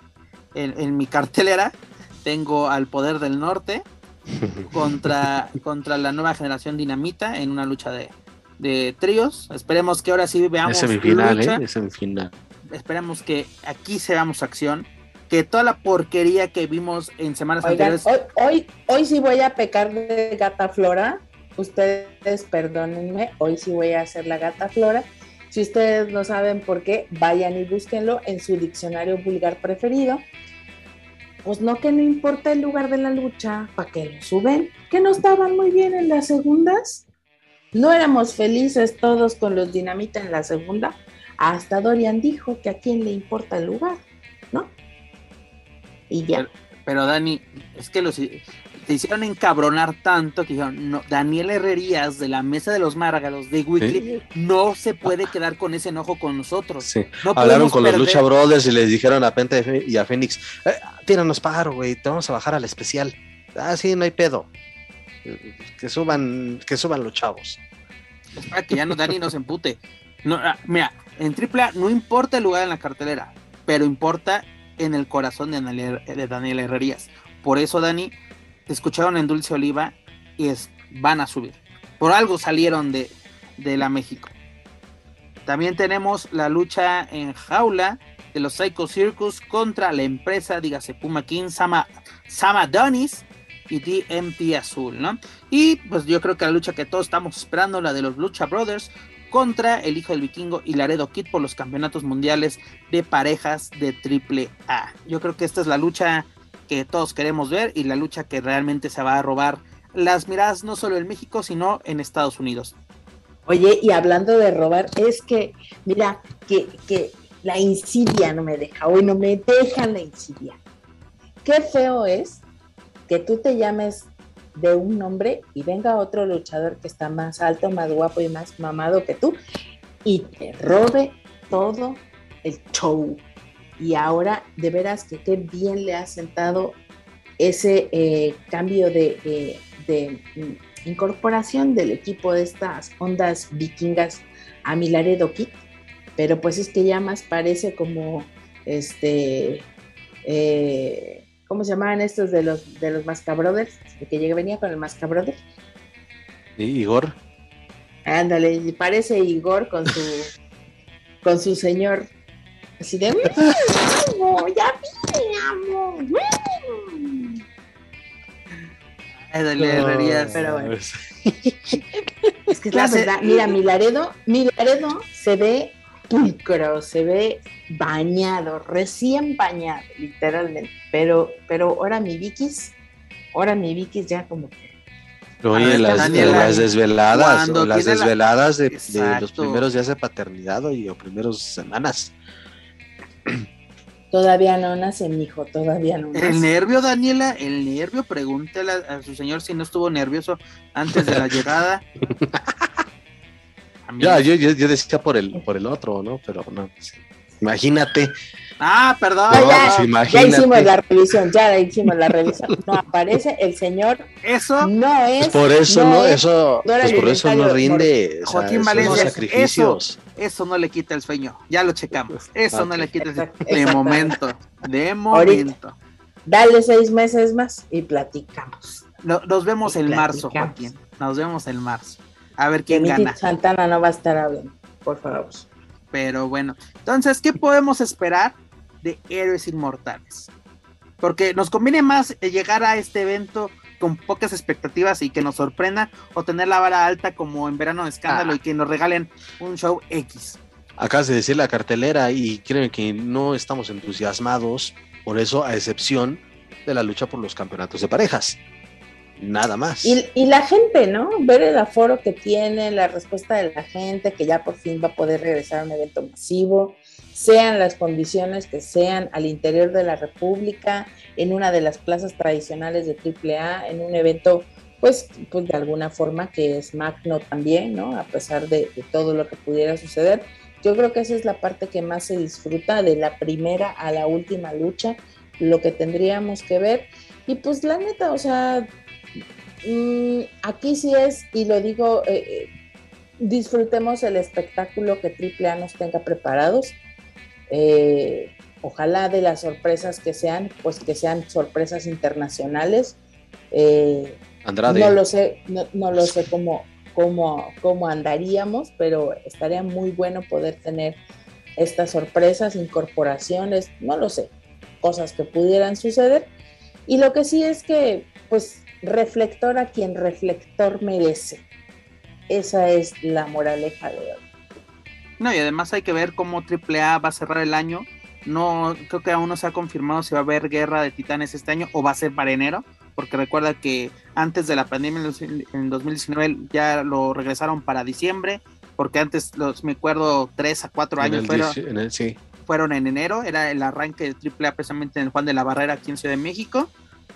en, en, mi cartelera, tengo al Poder del Norte contra, contra la nueva generación Dinamita en una lucha de, de tríos. Esperemos que ahora sí veamos. Es semifinal, lucha. ¿eh? Es semifinal. Esperemos que aquí se veamos acción. Que toda la porquería que vimos en semanas Oigan, anteriores. Hoy, hoy, hoy sí voy a pecar de gata flora. Ustedes perdónenme, hoy sí voy a hacer la gata flora. Si ustedes no saben por qué, vayan y búsquenlo en su diccionario vulgar preferido. Pues no que no importa el lugar de la lucha, ¿para que lo suben? Que no estaban muy bien en las segundas. No éramos felices todos con los dinamita en la segunda. Hasta Dorian dijo que a quién le importa el lugar, ¿no? Y ya. Pero, pero Dani, es que los te hicieron encabronar tanto que dijeron, no, Daniel Herrerías de la mesa de los Márgaros de Weekly ¿Sí? no se puede quedar con ese enojo con nosotros. Sí. No Hablaron con perder. los Lucha Brothers y les dijeron a Penta y a Fénix, eh, tíranos paro, güey, te vamos a bajar al especial. Ah, sí, no hay pedo. Que suban, que suban los chavos. Para que ya no Dani nos empute. No, ah, mira, en AAA no importa el lugar en la cartelera, pero importa en el corazón de Daniel, de Daniel Herrerías. Por eso, Dani, escucharon en Dulce Oliva y es, van a subir. Por algo salieron de, de la México. También tenemos la lucha en jaula de los Psycho Circus contra la empresa, dígase Puma King, Sama, Donis y DMP Azul, ¿no? Y pues yo creo que la lucha que todos estamos esperando, la de los Lucha Brothers contra el hijo del vikingo y Laredo Kid por los campeonatos mundiales de parejas de triple A. Yo creo que esta es la lucha que todos queremos ver y la lucha que realmente se va a robar las miradas no solo en México, sino en Estados Unidos. Oye, y hablando de robar, es que, mira, que, que la insidia no me deja, hoy no me deja la insidia. Qué feo es que tú te llames de un nombre y venga otro luchador que está más alto, más guapo y más mamado que tú y te robe todo el show. Y ahora, de veras que qué bien le ha sentado ese eh, cambio de, de, de, incorporación del equipo de estas ondas vikingas a Milaredo Kid. Pero pues es que ya más parece como este. Eh, ¿Cómo se llamaban estos de los de los Mascabrothers? El que llega, venía con el Mascabrother. Igor. Ándale, parece Igor con su con su señor Así de, amo, ya vine, amo. Ay, dale, herrerías. Pero bueno. es que es la verdad. Mira, mi Laredo, mi Laredo se ve pulcro, se ve bañado, recién bañado, literalmente. Pero, pero ahora mi Vikis, ahora mi Vikis ya como que Oye, las, Daniela, las, desveladas, las desveladas la... de, de, los primeros días de paternidad y o primeros semanas. Todavía no nace mi hijo, todavía no nace. El nervio, Daniela, el nervio, pregúntale a, a su señor si no estuvo nervioso antes de la llegada. ya, yo, yo, yo, decía por el, por el otro, ¿no? Pero no, pues, imagínate. Ah, perdón. ya, pues ya, hicimos la revisión, ya hicimos la revisión. No aparece el señor. Eso no es. Pues por eso no, eso, pues por eso no rinde. Joaquín Valencia, sacrificios. Eso, no le quita el sueño. Ya lo checamos. Eso no le quita el sueño. De momento. De momento. dale seis meses más y platicamos. nos vemos en marzo, Joaquín. Nos vemos en marzo. A ver quién gana. Santana no va a estar hablando, por favor. Pero bueno, entonces, ¿qué podemos esperar de Héroes Inmortales. Porque nos conviene más llegar a este evento con pocas expectativas y que nos sorprenda o tener la vara alta como en verano de escándalo ah. y que nos regalen un show X. Acabas de decir la cartelera y creen que no estamos entusiasmados por eso, a excepción de la lucha por los campeonatos de parejas. Nada más. Y, y, la gente, ¿no? Ver el aforo que tiene, la respuesta de la gente, que ya por fin va a poder regresar a un evento masivo sean las condiciones que sean al interior de la República, en una de las plazas tradicionales de AAA, en un evento, pues, pues de alguna forma que es magno también, ¿no? A pesar de, todo lo que pudiera suceder. Yo creo que esa es la parte que más se disfruta de la primera a la última lucha, lo que tendríamos que ver. Y pues la neta, o sea, mm, aquí sí es, y lo digo, eh, eh, disfrutemos el espectáculo que AAA nos tenga preparados eh, ojalá de las sorpresas que sean, pues que sean sorpresas internacionales. Eh, Andrade. No lo sé, no, lo sé cómo, cómo, cómo andaríamos, pero estaría muy bueno poder tener estas sorpresas, incorporaciones, no lo sé, cosas que pudieran suceder. Y lo que sí es que, pues, reflector a quien reflector merece. Esa es la moraleja de hoy. No, y además hay que ver cómo AAA va a cerrar el año. No, creo que aún no se ha confirmado si va a haber guerra de titanes este año o va a ser para enero, porque recuerda que antes de la pandemia en 2019 ya lo regresaron para diciembre, porque antes los me acuerdo tres a cuatro años fueron, en fueron en enero, era el arranque de AAA precisamente en el Juan de la Barrera aquí en Ciudad de México,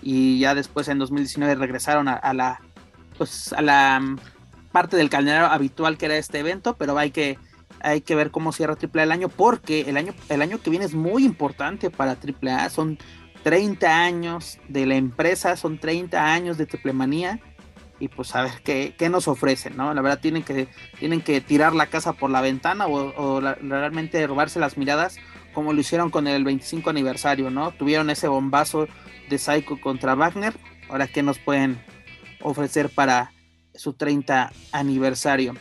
y ya después en 2019 regresaron a, la pues a la mm, parte del calendario habitual que era este evento, pero hay que hay que ver cómo cierra AAA el año, porque el año, el año que viene es muy importante para AAA. Son 30 años de la empresa, son 30 años de Triplemanía. Y pues a ver qué, nos ofrecen, ¿no? La verdad tienen que, tienen que tirar la casa por la ventana o, realmente robarse las miradas como lo hicieron con el 25 aniversario, ¿no? Tuvieron ese bombazo de Psycho contra Wagner. Ahora, ¿qué nos pueden ofrecer para su 30 aniversario?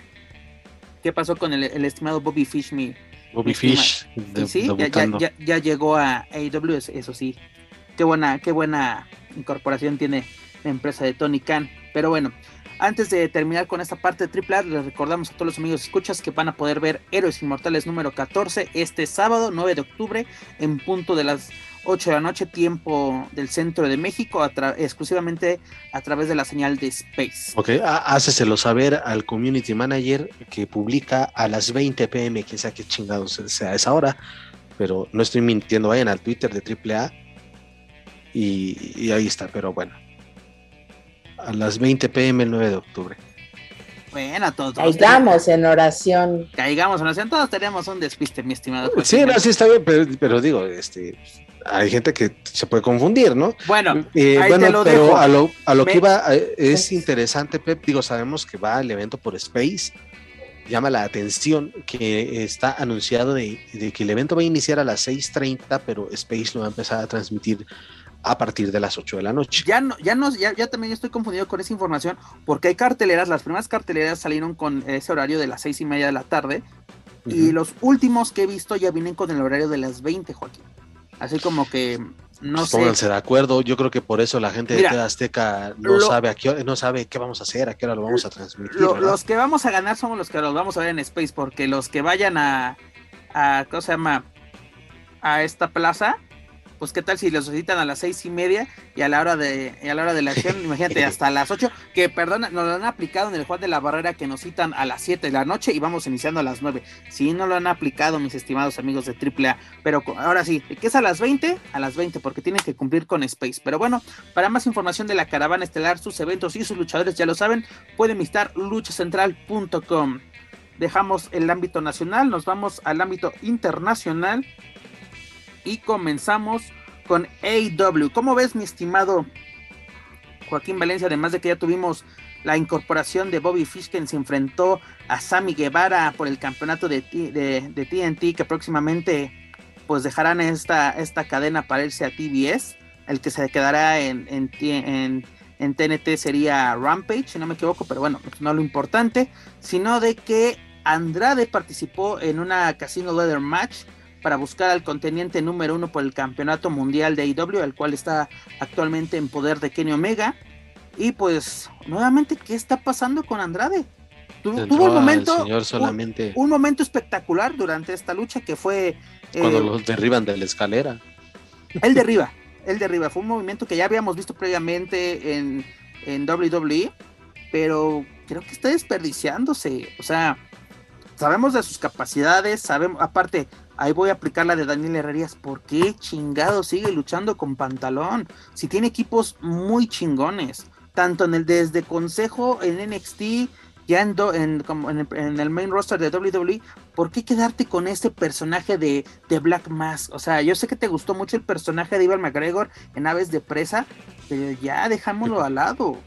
¿Qué pasó con el, estimado Bobby Fish? Mi, Bobby Fish. sí, ya, llegó a AEW, eso sí. Qué buena, qué buena incorporación tiene la empresa de Tony Khan. Pero bueno, antes de terminar con esta parte de AAA, les recordamos a todos los amigos escuchas que van a poder ver Héroes Inmortales número 14 este sábado 9 de octubre en punto de las 8 de la noche, tiempo del centro de México, exclusivamente a través de la señal de Space. Ok, háceselo saber al community manager que publica a las 20 pm, que sea que chingados sea esa hora, pero no estoy mintiendo, vayan al Twitter de AAA y, y ahí está, pero bueno. A las 20 pm el 9 de octubre. Bueno, todos. Caigamos en oración. Caigamos en oración. Todos tenemos un despiste, mi estimado. Sí, no, sí está bien, pero, digo, este, hay gente que se puede confundir, ¿no? Bueno, eh, bueno pero a lo, a lo que iba eh, es interesante, Pep. Digo, sabemos que va el evento por Space. Llama la atención que está anunciado de, de que el evento va a iniciar a las 6:30, pero Space lo va a empezar a transmitir a partir de las 8 de la noche. Ya no, ya no, ya, ya, también estoy confundido con esa información, porque hay carteleras, las primeras carteleras salieron con ese horario de las seis y media de la tarde, y los últimos que he visto ya vienen con el horario de las 20, Joaquín. Así como que no pues sé. Pónganse de acuerdo, yo creo que por eso la gente de Azteca no sabe a qué no sabe qué vamos a hacer, a qué hora lo vamos a transmitir. los que vamos a ganar somos los que los vamos a ver en Space, porque los que vayan a, a ¿cómo se llama? a esta plaza, pues qué tal si los citan a las seis y media y a la hora de, a la hora de la acción, imagínate, hasta las ocho, que perdón, nos lo han aplicado en el Juan de la Barrera que nos citan a las siete de la noche y vamos iniciando a las nueve. Sí, no lo han aplicado mis estimados amigos de AAA, pero ahora sí, ¿qué es a las 20? A las 20, porque tienen que cumplir con Space. Pero bueno, para más información de la caravana estelar, sus eventos y sus luchadores, ya lo saben, pueden visitar luchacentral.com. Dejamos el ámbito nacional, nos vamos al ámbito internacional y comenzamos con AW. ¿Cómo ves, mi estimado Joaquín Valencia? Además de que ya tuvimos la incorporación de Bobby Fish, quien se enfrentó a Sammy Guevara por el campeonato de, de, TNT, que próximamente pues dejarán esta, esta cadena para irse a TBS. El que se quedará en, en, TNT sería Rampage, si no me equivoco, pero bueno, no lo importante, sino de que Andrade participó en una Casino Leather Match para buscar al contendiente número uno por el campeonato mundial de AEW, el cual está actualmente en poder de Kenny Omega. Y pues, nuevamente, ¿qué está pasando con Andrade? tuvo un momento, solamente... un, momento espectacular durante esta lucha que fue cuando eh, los derriban de la escalera. Él derriba, él derriba. Fue un movimiento que ya habíamos visto previamente en, en WWE, pero creo que está desperdiciándose. O sea, sabemos de sus capacidades, sabemos, aparte, ahí voy a aplicar la de Daniel Herrerías, ¿por qué chingado sigue luchando con pantalón? Si tiene equipos muy chingones, tanto en el desde consejo en NXT, ya en, en, el, main roster de WWE, ¿por qué quedarte con este personaje de, de, Black Mask? O sea, yo sé que te gustó mucho el personaje de Ivan McGregor en Aves de Presa, pero ya dejámoslo al lado.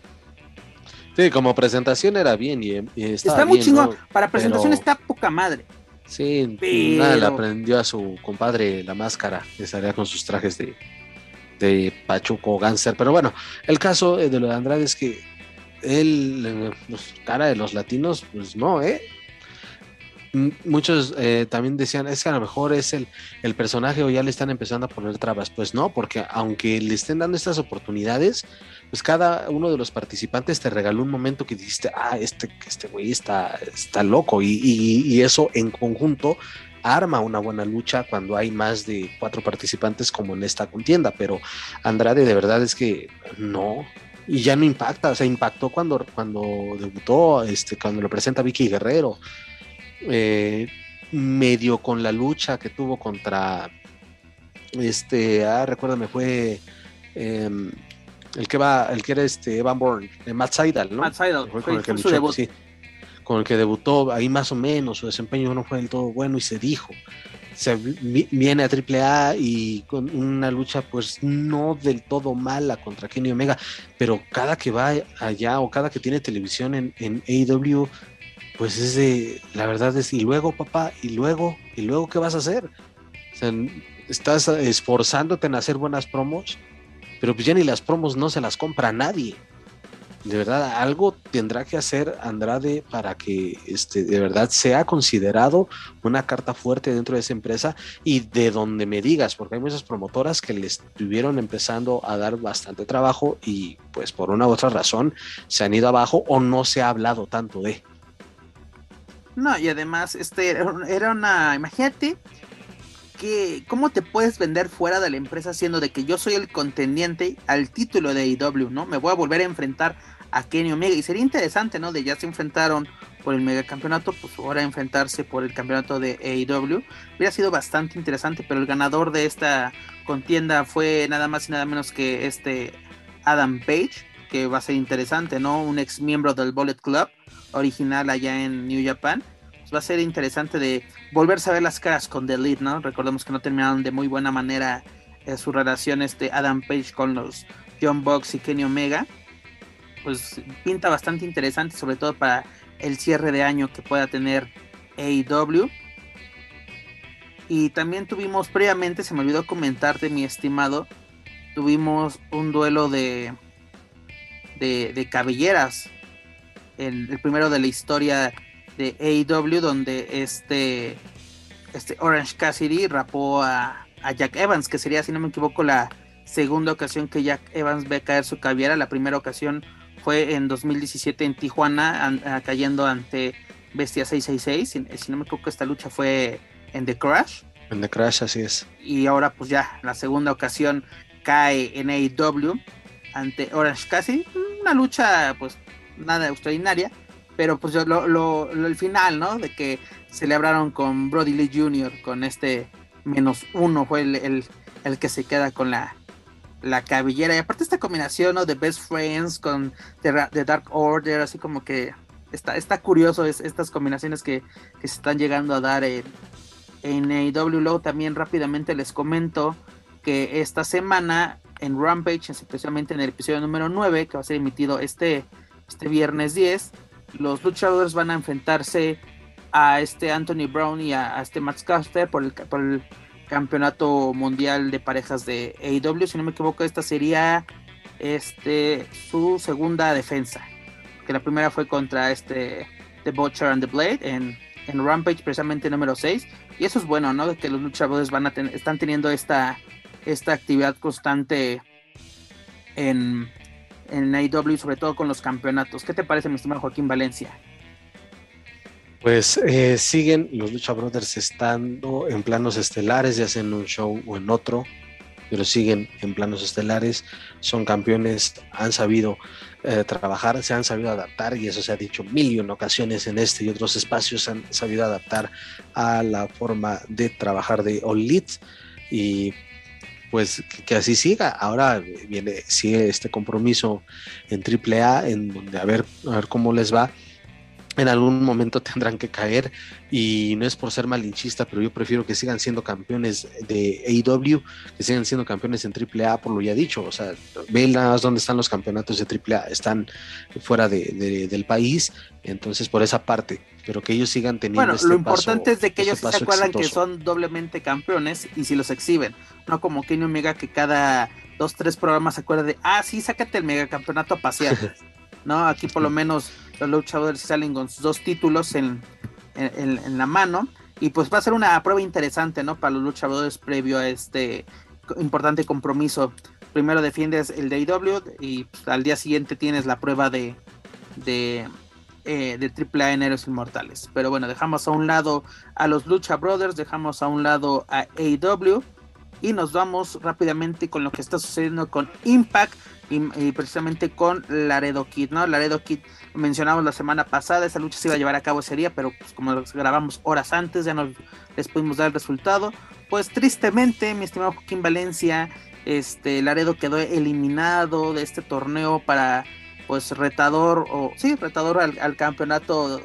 Sí, como presentación era bien y, está muy chingón. Para presentación está poca madre. Sí, nada le aprendió a su compadre la máscara, que salía con sus trajes de, de Pachuco Gánster. Pero bueno, el caso de lo de Andrade es que él, pues, cara de los latinos, pues no, ¿eh? Muchos eh, también decían, es que a lo mejor es el, el, personaje o ya le están empezando a poner trabas. Pues no, porque aunque le estén dando estas oportunidades, pues cada uno de los participantes te regaló un momento que dijiste, ah, este, este güey está, está loco. Y, eso en conjunto arma una buena lucha cuando hay más de cuatro participantes como en esta contienda. Pero Andrade de verdad es que no, y ya no impacta, o sea, impactó cuando, cuando debutó, este, cuando lo presenta Vicky Guerrero, eh, medio con la lucha que tuvo contra, este, ah, recuérdame, fue em, el que va, el que era este Evan Bourne, eh, Matt Seidel, ¿no? Matt Seidel, fue, con, el que con el que debutó, ahí más o menos, su desempeño no fue del todo bueno y se dijo se viene a AAA y con una lucha pues no del todo mala contra Kenny Omega, pero cada que va allá o cada que tiene televisión en, en AEW, pues es de, la verdad es, y luego papá, y luego, y luego, ¿qué vas a hacer? O sea, estás esforzándote en hacer buenas promos, pero pues ya ni las promos no se las compra nadie de verdad algo tendrá que hacer Andrade para que este, de verdad sea considerado una carta fuerte dentro de esa empresa y de donde me digas, porque hay muchas promotoras que le estuvieron empezando a dar bastante trabajo y pues por una u otra razón se han ido abajo o no se ha hablado tanto de. No, y además, este era una, imagínate que cómo te puedes vender fuera de la empresa siendo de que yo soy el contendiente al título de AEW, ¿no? Me voy a volver a enfrentar a Kenny Omega. Y sería interesante, ¿no? De ya se enfrentaron por el megacampeonato, pues ahora enfrentarse por el campeonato de AEW. Hubiera sido bastante interesante, pero el ganador de esta contienda fue nada más y nada menos que este Adam Page, que va a ser interesante, ¿no? Un ex miembro del Bullet Club, original allá en New Japan. Pues va a ser interesante de volverse a ver las caras con The Elite, ¿no? Recordemos que no terminaron de muy buena manera eh, su relación este Adam Page con los John Box y Kenny Omega pues pinta bastante interesante, sobre todo para el cierre de año que pueda tener AEW. Y también tuvimos previamente, se me olvidó comentarte, mi estimado, tuvimos un duelo de, de, cabelleras. El, primero de la historia de AEW, donde este, este Orange Cassidy rapó a, a Jack Evans, que sería, si no me equivoco, la segunda ocasión que Jack Evans ve caer su cabellera. La primera ocasión fue en 2017 en Tijuana, cayendo ante Bestia 666. Si, no me equivoco, esta lucha fue en The Crash. En The Crash, así es. Y ahora, pues ya, la segunda ocasión cae en AEW ante Orange Cassidy. Una lucha, pues, nada extraordinaria. Pero, pues, lo, lo, el final, ¿no? De que celebraron con Brody Lee Jr., con este menos uno, fue el, el que se queda con la la cabellera. Y aparte esta combinación ¿no? de Best Friends con The, Dark Order, así como que está, está curioso es, estas combinaciones que, se están llegando a dar en, en AEW. Luego también rápidamente les comento que esta semana en Rampage, especialmente en el episodio número 9, que va a ser emitido este, este viernes 10, los luchadores van a enfrentarse a este Anthony Brown y a, este Max Caster por el, por el campeonato mundial de parejas de AEW. Si no me equivoco, esta sería este su segunda defensa. Que la primera fue contra este The Butcher and the Blade en, en Rampage, precisamente número 6. Y eso es bueno, ¿no? De que los luchadores van a están teniendo esta, esta actividad constante en, en AEW, sobre todo con los campeonatos. ¿Qué te parece, mi estimado Joaquín Valencia? Pues eh, siguen los Lucha Brothers estando en planos estelares, ya sea en un show o en otro, pero siguen en planos estelares, son campeones, han sabido eh, trabajar, se han sabido adaptar, y eso se ha dicho mil y ocasiones en este y otros espacios, han sabido adaptar a la forma de trabajar de All Elite y pues que así siga. Ahora viene, sigue este compromiso en AAA, en donde a ver, a ver cómo les va en algún momento tendrán que caer y no es por ser malinchista, pero yo prefiero que sigan siendo campeones de AEW, que sigan siendo campeones en AAA por lo ya dicho, o sea, ve nada más dónde están los campeonatos de AAA, están fuera de, del país, entonces por esa parte, pero que ellos sigan teniendo bueno, este lo importante es de que ellos se acuerdan que son doblemente campeones y si los exhiben, no como Kenny Omega que cada dos, tres programas se acuerda de, ah, sí, sácate el megacampeonato a pasear, ¿no? Aquí por lo menos los luchadores salen con sus dos títulos en, en, la mano. Y pues va a ser una prueba interesante, ¿no? Para los luchadores previo a este importante compromiso. Primero defiendes el de IW y pues, al día siguiente tienes la prueba de, de, eh, de AAA en Héroes Inmortales. Pero bueno, dejamos a un lado a los Lucha Brothers, dejamos a un lado a AEW y nos vamos rápidamente con lo que está sucediendo con Impact y, precisamente con Laredo Kid, ¿no? Laredo Kid mencionamos la semana pasada, esa lucha se iba a llevar a cabo ese día, pero pues como grabamos horas antes, ya no les pudimos dar el resultado. Pues tristemente, mi estimado Joaquín Valencia, este Laredo quedó eliminado de este torneo para pues retador o sí, retador al, campeonato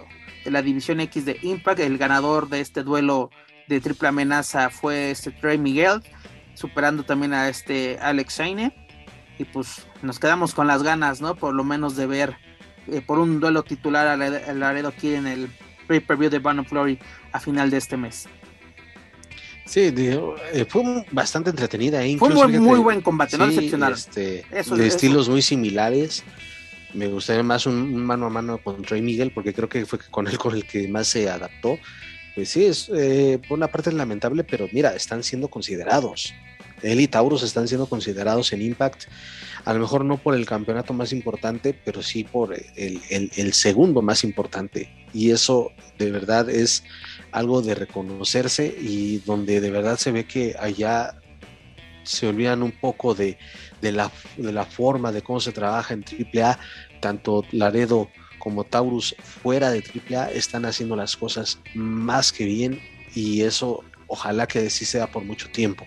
de la división X de Impact. El ganador de este duelo de triple amenaza fue este Trey Miguel, superando también a este Alex Shine. Y pues nos quedamos con las ganas, ¿no? Por lo menos de ver eh, por un duelo titular al Laredo aquí en el pay-per-view de Bound Flory a final de este mes. Sí, eh, fue bastante entretenida. ¿eh? fue un muy, buen combate, no excepcional. Este, de estilos muy similares. Me gustaría más un, mano a mano con Trey Miguel, porque creo que fue con él con el que más se adaptó. Pues sí, es por una parte lamentable, pero mira, están siendo considerados. Él y Taurus están siendo considerados en Impact a lo mejor no por el campeonato más importante, pero sí por el, segundo más importante. Y eso de verdad es algo de reconocerse y donde de verdad se ve que allá se olvidan un poco de, la, de la forma de cómo se trabaja en AAA, tanto Laredo como Taurus fuera de AAA están haciendo las cosas más que bien y eso ojalá que sí sea por mucho tiempo.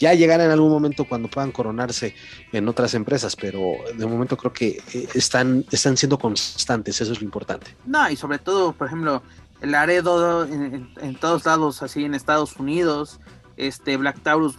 Ya llegará en algún momento cuando puedan coronarse en otras empresas, pero de momento creo que eh, están, están siendo constantes, eso es lo importante. No, y sobre todo, por ejemplo, el Aredo en, todos lados, así en Estados Unidos, este Black Taurus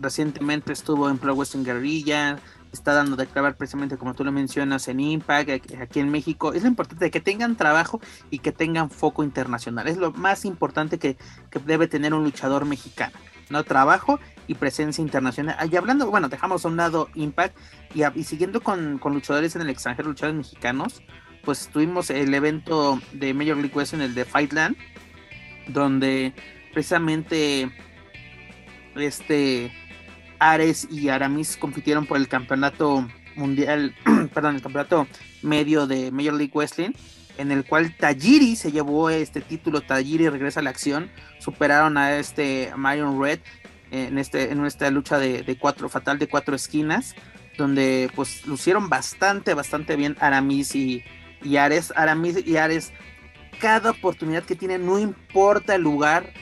recientemente estuvo en Pro Western Guerrilla, está dando de clavar precisamente como tú lo mencionas en Impact, aquí en México. Es lo importante que tengan trabajo y que tengan foco internacional. Es lo más importante que, debe tener un luchador mexicano. ¿no? Trabajo y presencia internacional. Y hablando, bueno, dejamos a un lado Impact y, siguiendo con, con, luchadores en el extranjero, luchadores mexicanos, pues tuvimos el evento de Major League West en el de Fightland, donde precisamente este Ares y Aramis compitieron por el campeonato mundial, perdón, el campeonato medio de Major League Wrestling, en el cual Tajiri se llevó este título, Tajiri regresa a la acción, superaron a este Marion Red en, este, en esta lucha de, cuatro, fatal de cuatro esquinas, donde pues lucieron bastante, bastante bien Aramis y, y Ares, Aramis y Ares, cada oportunidad que tienen, no importa el lugar,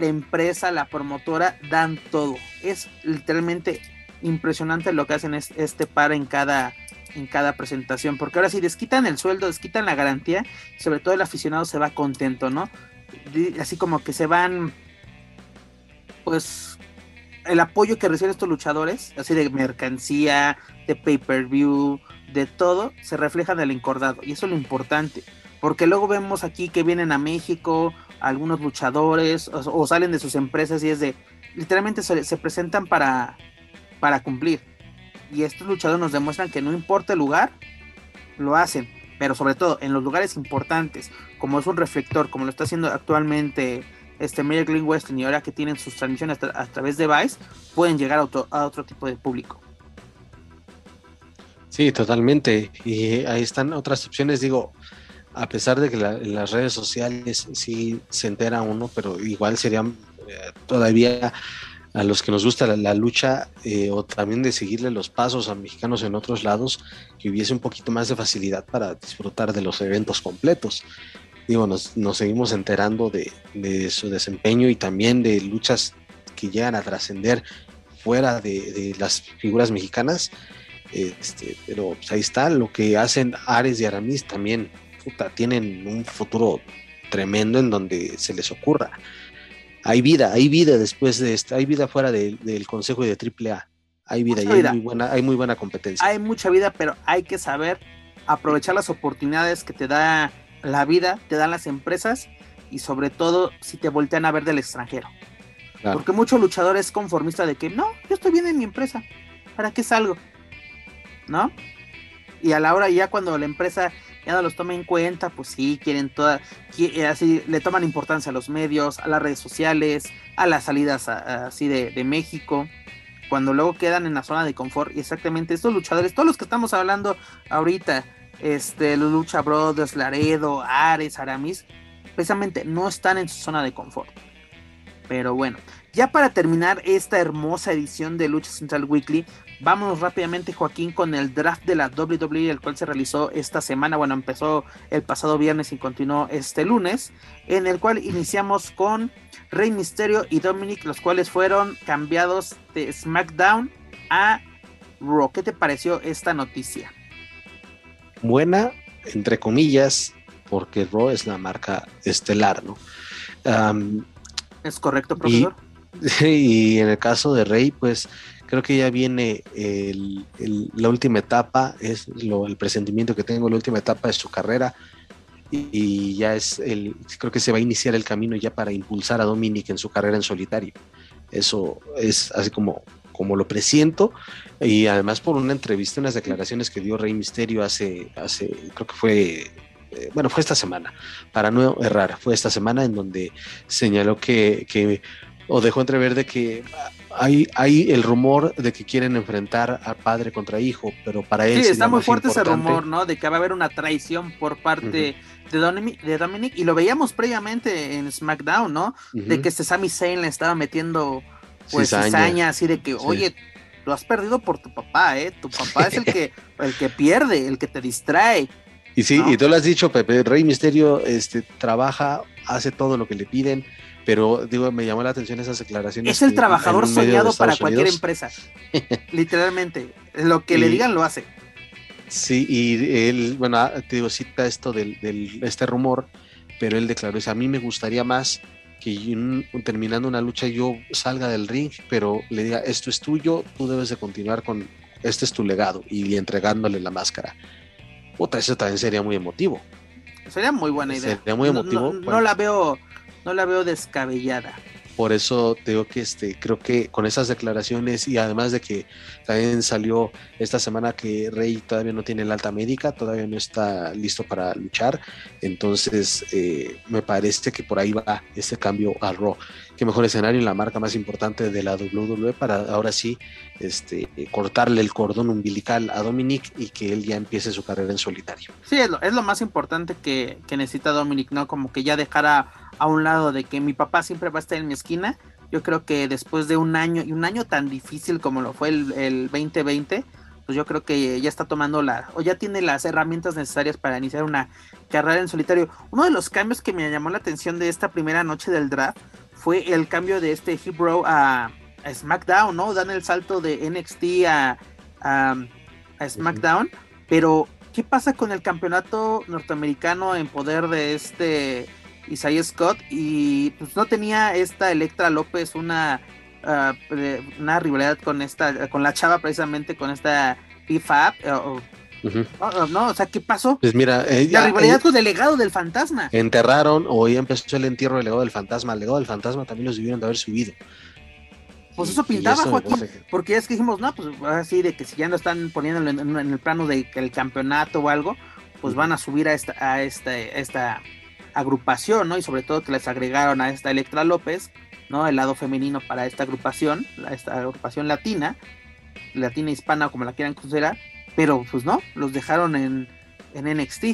la empresa, la promotora, dan todo. Es literalmente impresionante lo que hacen este par en cada, en cada presentación, porque ahora sí desquitan el sueldo, desquitan la garantía, sobre todo el aficionado se va contento, ¿no? Así como que se van pues el apoyo que reciben estos luchadores, así de mercancía, de pay-per-view, de todo, se refleja en el encordado. Y eso es lo importante. Porque luego vemos aquí que vienen a México algunos luchadores o, salen de sus empresas y es de, literalmente se, presentan para, para cumplir. Y estos luchadores nos demuestran que no importa el lugar, lo hacen. Pero sobre todo en los lugares importantes, como es un reflector, como lo está haciendo actualmente este Mayor Green Western y ahora que tienen sus transmisiones a, través de Vice, pueden llegar a otro tipo de público. Sí, totalmente. Y ahí están otras opciones. Digo, a pesar de que en las redes sociales sí se entera uno, pero igual serían eh, todavía a los que nos gusta la, lucha eh, o también de seguirle los pasos a mexicanos en otros lados, que hubiese un poquito más de facilidad para disfrutar de los eventos completos digo, nos, seguimos enterando de, su desempeño y también de luchas que llegan a trascender fuera de, las figuras mexicanas. Este, pero pues, ahí está, lo que hacen Ares y Aramis también tienen un futuro tremendo en donde se les ocurra. Hay vida, hay vida después de esto, hay vida fuera del Consejo y de AAA. Hay vida y Hay, muy buena, hay muy buena competencia. Hay mucha vida, pero hay que saber aprovechar las oportunidades que te da la vida te dan las empresas y sobre todo si te voltean a ver del extranjero. Porque muchos luchadores conformistas de que no, yo estoy bien en mi empresa, ¿para qué salgo? ¿No? Y a la hora ya cuando la empresa ya no los toma en cuenta, pues sí, quieren toda, eh, así le toman importancia a los medios, a las redes sociales, a las salidas así de, de México cuando luego quedan en la zona de confort. Y exactamente estos luchadores, todos los que estamos hablando ahorita, este, los Lucha Brothers, Laredo, Ares, Aramis, precisamente no están en su zona de confort. Pero bueno, ya para terminar esta hermosa edición de Lucha Central Weekly, vámonos rápidamente Joaquín con el draft de la WWE, el cual se realizó esta semana, bueno, empezó el pasado viernes y continuó este lunes, en el cual iniciamos con Rey Misterio y Dominic, los cuales fueron cambiados de SmackDown a Raw. ¿Qué te pareció esta noticia? buena, entre comillas, porque Raw es la marca estelar, ¿no? es correcto, profesor. Y, en el caso de Rey, pues creo que ya viene la última etapa, es lo, el presentimiento que tengo, la última etapa de su carrera. Y, ya es el, creo que se va a iniciar el camino ya para impulsar a Dominic en su carrera en solitario. Eso es así como, como lo presiento y además por una entrevista, unas declaraciones que dio Rey Misterio hace, hace creo que fue, eh, bueno, fue esta semana, para no errar, fue esta semana en donde señaló que, que o dejó entrever de que hay, hay el rumor de que quieren enfrentar a padre contra hijo, pero para él... Sí, está muy fuerte ese rumor, ¿no? De que va a haber una traición por parte de, Dominic, de Dominic, y lo veíamos previamente en SmackDown, ¿no? De que este Sami Zayn le estaba metiendo pues cizaña, así de que, oye, lo has perdido por tu papá, ¿eh? Tu papá es el que, el que pierde, el que te distrae. Y sí, y tú lo has dicho, Pepe, Rey Misterio este, trabaja, hace todo lo que le piden, pero digo, me llamó la atención esas declaraciones. Es el trabajador soñado para cualquier empresa. Literalmente, lo que le digan lo hace. Sí, y él, bueno, ah, te digo, cita esto del, del este rumor, pero él declaró, a mí me gustaría más que terminando una lucha yo salga del ring, pero le diga, esto es tuyo, tú debes de continuar con, este es tu legado, y entregándole la máscara. Otra, eso también sería muy emotivo. Sería muy buena idea. Sería muy emotivo. no la veo, no la veo descabellada. Por eso digo que este, creo que con esas declaraciones y además de que también salió esta semana que Rey todavía no tiene la alta médica, todavía no está listo para luchar, entonces eh, me parece que por ahí va este cambio a Raw. Qué mejor escenario en la marca más importante de la WWE para ahora sí este, cortarle el cordón umbilical a Dominic y que él ya empiece su carrera en solitario. Sí, es lo, es lo más importante que, que necesita Dominic, ¿no? Como que ya dejara a un lado de que mi papá siempre va a estar en mi esquina. Yo creo que después de un año y un año tan difícil como lo fue el, el 2020, pues yo creo que ya está tomando la o ya tiene las herramientas necesarias para iniciar una carrera en solitario. Uno de los cambios que me llamó la atención de esta primera noche del draft fue el cambio de este Hebrew a, SmackDown, ¿no? Dan el salto de NXT a, a SmackDown, pero ¿qué pasa con el campeonato norteamericano en poder de este Isaiah Scott y pues no tenía esta Electra López una de- una rivalidad con esta, con la chava precisamente, con esta PFAP. eh, no, no, o sea, ¿qué pasó? Pues mira, eh, La ya, rivalidad eh, con el legado del fantasma. enterraron o ya empezó el entierro del legado del fantasma. El legado del fantasma también los debieron de haber subido. Pues eso pintaba, eso Joaquín. que- Porque es que dijimos, no, pues así de que si ya no están poniéndolo en, en el plano de que el campeonato o algo, pues van a subir a esta, a esta, a esta agrupación, ¿no? Y sobre todo que les agregaron a esta Electra López, ¿no? El lado femenino para esta agrupación, esta agrupación latina, latina hispana, como la quieran considerar, pero pues no, los dejaron en, en NXT.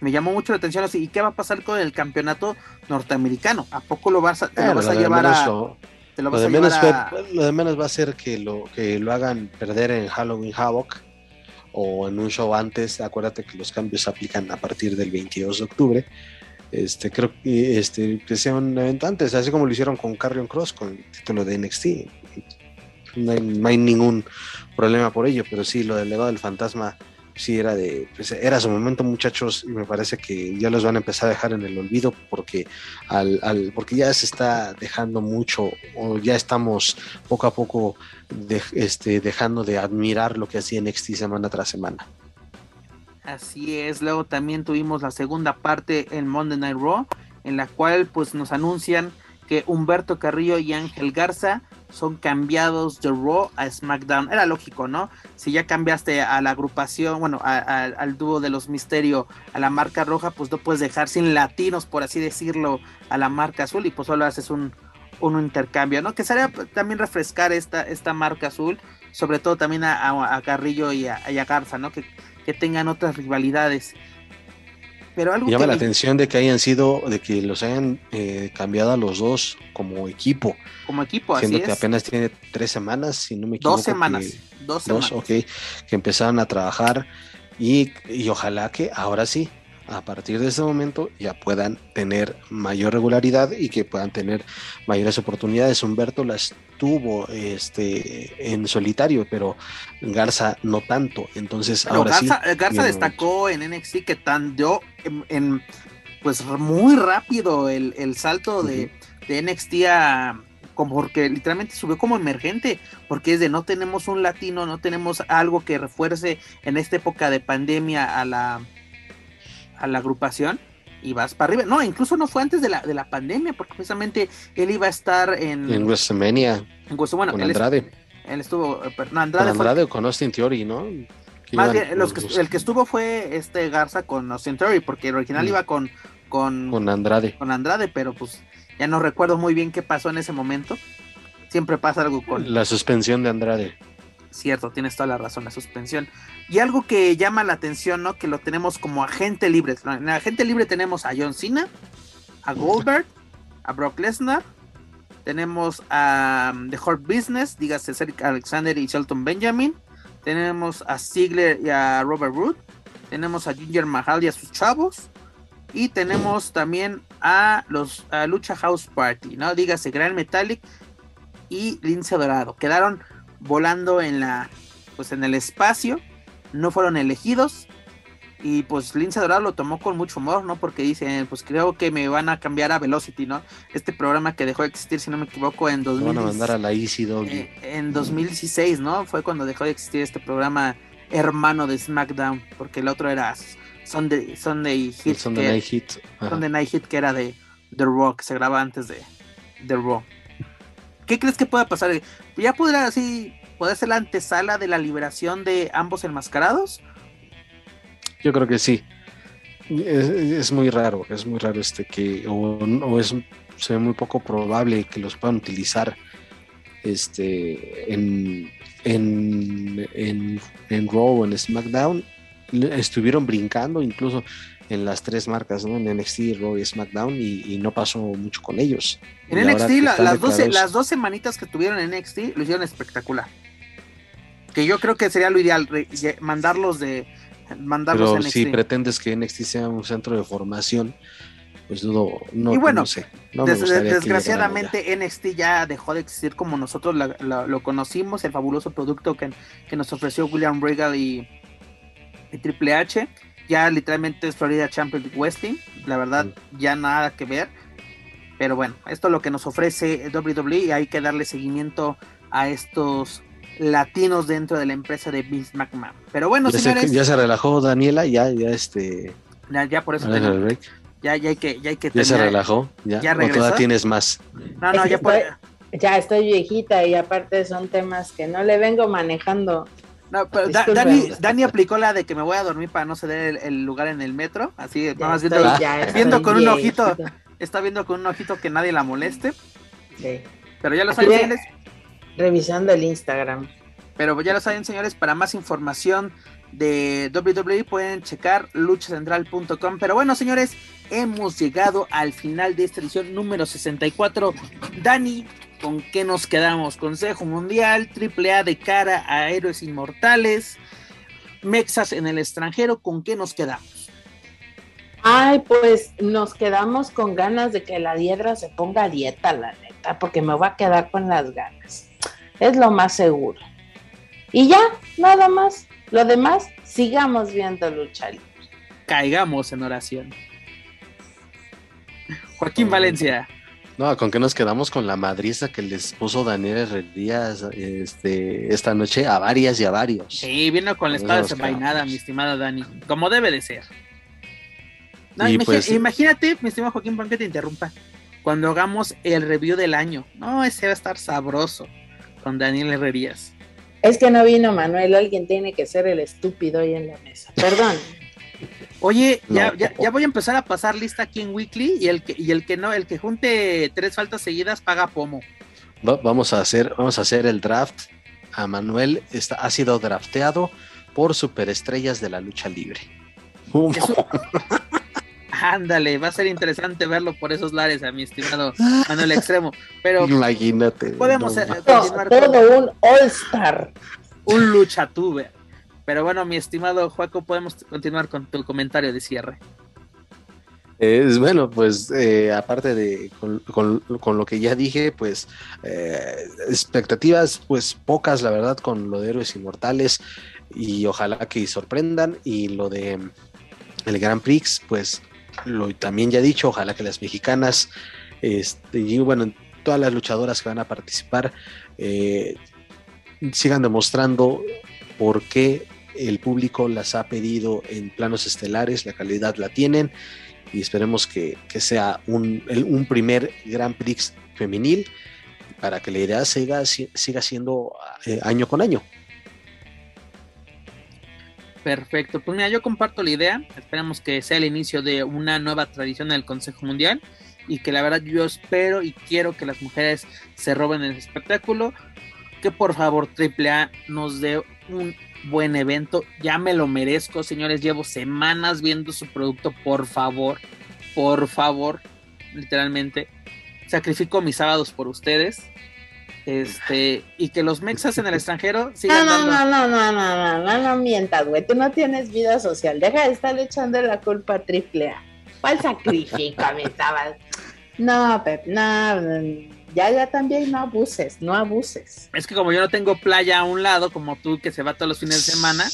Me llamó mucho la atención así, ¿y qué va a pasar con el campeonato norteamericano? ¿A poco lo vas a, te lo Bueno, vas a lo de llevar a, lo- te lo Lo vas de, a menos a- lo de menos va a ser que lo, que lo hagan perder en Halloween Havoc o en un show antes. Acuérdate que los cambios se aplican a partir del 22 de octubre. Este, creo que, este, que sea un evento antes, así como lo hicieron con Carrion Cross con el título de NXT. No hay, no hay ningún problema por ello, pero sí, lo del legado del fantasma sí era de pues, era su momento muchachos y me parece que ya los van a empezar a dejar en el olvido porque al, al porque ya se está dejando mucho o ya estamos poco a poco este, dejando de admirar lo que hacía NXT semana tras semana. Así es, luego también tuvimos la segunda parte en Monday Night Raw, en la cual pues nos anuncian que Humberto Carrillo y Ángel Garza son cambiados de Raw a SmackDown. Era lógico, ¿no? Si ya cambiaste a la agrupación, bueno, al dúo de los Misterio, a la marca roja, pues no puedes dejar sin latinos, por así decirlo, a la marca azul y pues solo haces un, un intercambio, ¿no? Que sería también refrescar esta, esta marca azul, sobre todo también a, a- a Carrillo y a, y a Garza, ¿no? Que, que tengan otras rivalidades. Pero algo llama que la me- atención de que hayan sido de que los hayan eh, cambiado a los dos como equipo como equipo, así siendo que es. apenas tiene tres semanas si no me equivoco Dos semanas. que- Dos dos, semanas. ok, que empezaron a trabajar y, y ojalá que ahora sí, a partir de ese momento ya puedan tener mayor regularidad y que puedan tener mayores oportunidades. Humberto las tuvo este, en solitario, pero Garza no tanto. Entonces Pero ahora Garza, sí. eh, Garza viene destacó en NXT que tan dio en, en, pues muy rápido el, el salto de, de NXT a como porque literalmente subió como emergente, porque es de no tenemos un latino, no tenemos algo que refuerce en esta época de pandemia a la a la agrupación y vas para arriba. No, incluso no fue antes de la, de la pandemia, porque precisamente él iba a estar en, en WrestleMania en bueno, con él, Andrade. él estuvo, eh, no, Con Andrade fue- Andrade o con Austin Theory, ¿no? Que Más bien, los que, el que estuvo fue este Garza con Austin Theory, porque el original iba con, con, con Andrade. con Andrade, pero pues ya no recuerdo muy bien qué pasó en ese momento. Siempre pasa algo con... La suspensión de Andrade. Cierto, tienes toda la razón, la suspensión. Y algo que llama la atención, ¿no? Que lo tenemos como agente libre. En agente libre tenemos a John Cena, a Goldberg, a Brock Lesnar, tenemos a um, The Hurt Business, dígase Alexander y Shelton Benjamin, tenemos a Ziggler y a Robert Root, tenemos a Ginger Mahal y a sus chavos, y tenemos también a los a Lucha House Party, ¿no? Dígase Gran Metallic y Lince Dorado. Quedaron volando en la pues en el espacio, no fueron elegidos y pues Lince Dorado lo tomó con mucho humor, ¿no? Porque dicen, pues creo que me van a cambiar a Velocity, ¿no? Este programa que dejó de existir, si no me equivoco, en Lo van a 2016. mandar a la Easy Doggy. Eh, en 2016, ¿no? Fue cuando dejó de existir este programa hermano de SmackDown, porque el otro era Sunday, Sunday Hit, Sunday que, Night Hit. Ajá. Sunday Night Hit, que era de The Raw, que se graba antes de The Raw. ¿Qué crees que pueda pasar? ¿Ya podrá así, poder ser la antesala de la liberación de ambos enmascarados? Yo creo que sí. Es, es muy raro, es muy raro este que, o, o es, se ve muy poco probable que los puedan utilizar este en, en, en, en Raw o en SmackDown. Estuvieron brincando incluso en las tres marcas, ¿no? En NXT, Raw y SmackDown, y, y no pasó mucho con ellos. En Y NXT, la- las, 12, declarados- las dos semanitas que tuvieron en NXT lo hicieron espectacular. Que yo creo que sería lo ideal, re- mandarlos de mandarlos a Pero NXT. si pretendes que NXT sea un centro de formación, pues dudo, no, Y bueno, no sé. No Des- desgraciadamente NXT ya dejó de existir como nosotros la- la- lo conocimos, el fabuloso producto que, que nos ofreció William Regal y, y Triple H. Ya literalmente es Florida Championship Wrestling, la verdad Mm. ya nada que ver. Pero bueno, esto es lo que nos ofrece WWE y hay que darle seguimiento a estos latinos dentro de la empresa de Vince McMahon. Pero bueno, ya señores. Se, ya se relajó Daniela, ya, ya este. Ya, ya por eso. ya, ya hay que, ya hay que. Ya se relajó, ya. ¿Ya ¿O todavía tienes más? No, no, ya estoy, Ya estoy viejita y aparte son temas que no le vengo manejando. No, pero Dani, Dani, aplicó la de que me voy a dormir para no ceder el, lugar en el metro. Así, vamos viendo, viendo con un ojito, está viendo con un ojito que nadie la moleste. Sí. Pero ya lo señores. Revisando el Instagram. Pero ya lo saben, señores, para más información de WWE pueden checar luchacentral.com. Pero bueno, señores, hemos llegado al final de esta edición número 64. Dani, ¿con qué nos quedamos? Consejo Mundial, AAA de cara a Héroes Inmortales, Mexas en el extranjero, ¿con qué nos quedamos? Ay, pues nos quedamos con ganas de que la diedra se ponga a dieta, la neta, porque me voy a quedar con las ganas. Es lo más seguro. Y ya, nada más. Lo demás, sigamos viendo lucha libre. Caigamos en oración. Joaquín Valencia. No, con que nos quedamos con la madriza que les puso Daniel Herrerías este, esta noche a varias y a varios. Sí, vino con la espada desenvainada, mi estimada Dani, como debe de ser. Pues, imagínate, mi estimado Joaquín, para que te interrumpa, cuando hagamos el review del año. No, ese va a estar sabroso con Daniel Herrerías. Es que no vino Manuel, alguien tiene que ser el estúpido ahí en la mesa. Perdón. Oye, ya, ya, voy a empezar a pasar lista aquí en Weekly y el que, y el que no, el que junte tres faltas seguidas paga pomo. vamos a hacer, vamos a hacer el draft. A Manuel está, ha sido drafteado por superestrellas de la lucha libre. Ándale, va a ser interesante verlo por esos lares a mi estimado Manuel Extremo. Pero imagínate. Podemos eh, continuar todo un All-Star. Un luchatuber. Pero bueno, mi estimado Juaco, podemos continuar con tu comentario de cierre. Es bueno, pues eh, aparte de con, lo que ya dije, pues eh, expectativas, pues pocas, la verdad, con lo de héroes inmortales y ojalá que sorprendan y lo de el Grand Prix, pues lo también ya he dicho, ojalá que las mexicanas, este, y bueno, todas las luchadoras que van a participar eh, sigan demostrando por qué el público las ha pedido en planos estelares, la calidad la tienen y esperemos que, sea un, un, primer Grand Prix femenil para que la idea siga, siga siendo eh, año con año. Perfecto, pues mira, yo comparto la idea, esperamos que sea el inicio de una nueva tradición del Consejo Mundial y que la verdad yo espero y quiero que las mujeres se roben el espectáculo, que por favor AAA nos dé un buen evento, ya me lo merezco, señores, llevo semanas viendo su producto, por favor, por favor, literalmente, sacrifico mis sábados por ustedes. Este, y que los mexas en el extranjero sigan no, no. No, no, no, no, no, no, no mientas, güey. Tú no tienes vida social. Deja de estar echando la culpa a Triple A. ¿Cuál sacrificio me estabas? No, Pep, no. Ya, ya también no abuses, no abuses. Es que como yo no tengo playa a un lado, como tú que se va todos los fines de semana,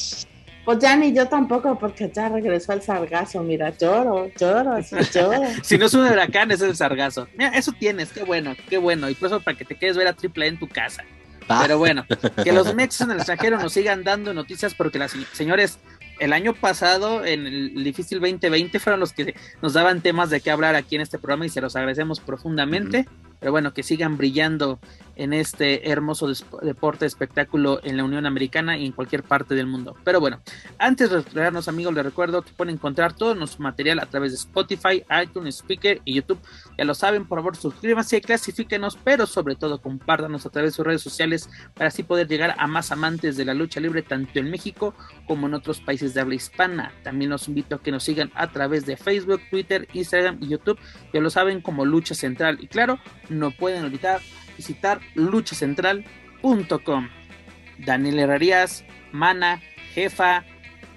pues ya ni yo tampoco, porque ya regresó al sargazo. Mira, lloro, lloro, lloro. si no es un huracán, es el sargazo. Mira, eso tienes, qué bueno, qué bueno. Y por eso para que te quedes ver a Triple en tu casa. Ah. Pero bueno, que los Mexas en el extranjero nos sigan dando noticias porque las señores, el año pasado, en el difícil 2020, fueron los que nos daban temas de qué hablar aquí en este programa y se los agradecemos profundamente pero bueno, que sigan brillando en este hermoso deporte espectáculo en la Unión Americana y en cualquier parte del mundo. Pero bueno, antes de retirarnos amigos, les recuerdo que pueden encontrar todo nuestro material a través de Spotify, iTunes, Speaker y YouTube. Ya lo saben, por favor suscríbanse, clasifíquenos, pero sobre todo compártanos a través de sus redes sociales para así poder llegar a más amantes de la lucha libre tanto en México como en otros países de habla hispana. También los invito a que nos sigan a través de Facebook, Twitter, Instagram y YouTube. Ya lo saben como Lucha Central y claro, no pueden olvidar visitar luchacentral.com. Daniel Herrerías, Mana, Jefa,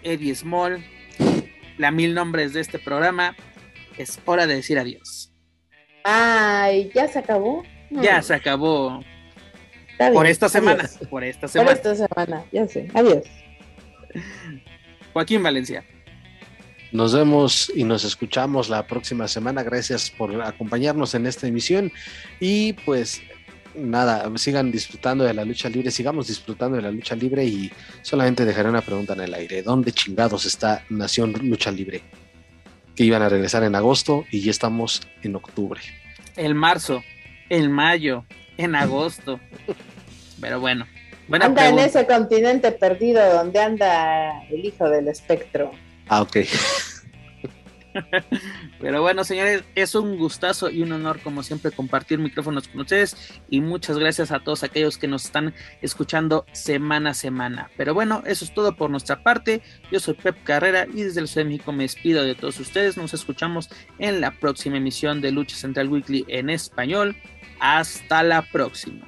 Eddie Small, la mil nombres de este programa. Es hora de decir adiós. Ay, ¿ya se acabó? Ya se acabó. por esta semana. Por esta semana. Por esta semana, ya sé. Adiós. Joaquín Valencia. Nos vemos y nos escuchamos la próxima semana. Gracias por acompañarnos en esta emisión y pues nada, sigan disfrutando de la lucha libre, sigamos disfrutando de la lucha libre y solamente dejaré una pregunta en el aire. ¿Dónde chingados está Nación Lucha Libre? Que iban a regresar en agosto y ya estamos en octubre. El marzo, el mayo, en agosto. Pero bueno. anda en ese continente perdido donde anda el hijo del espectro. Ah, ok. Pero bueno, señores, es un gustazo y un honor, como siempre, compartir micrófonos con ustedes. Y muchas gracias a todos aquellos que nos están escuchando semana a semana. Pero bueno, eso es todo por nuestra parte. Yo soy Pep Carrera y desde el Ciudad de México me despido de todos ustedes. Nos escuchamos en la próxima emisión de Lucha Central Weekly en español. Hasta la próxima.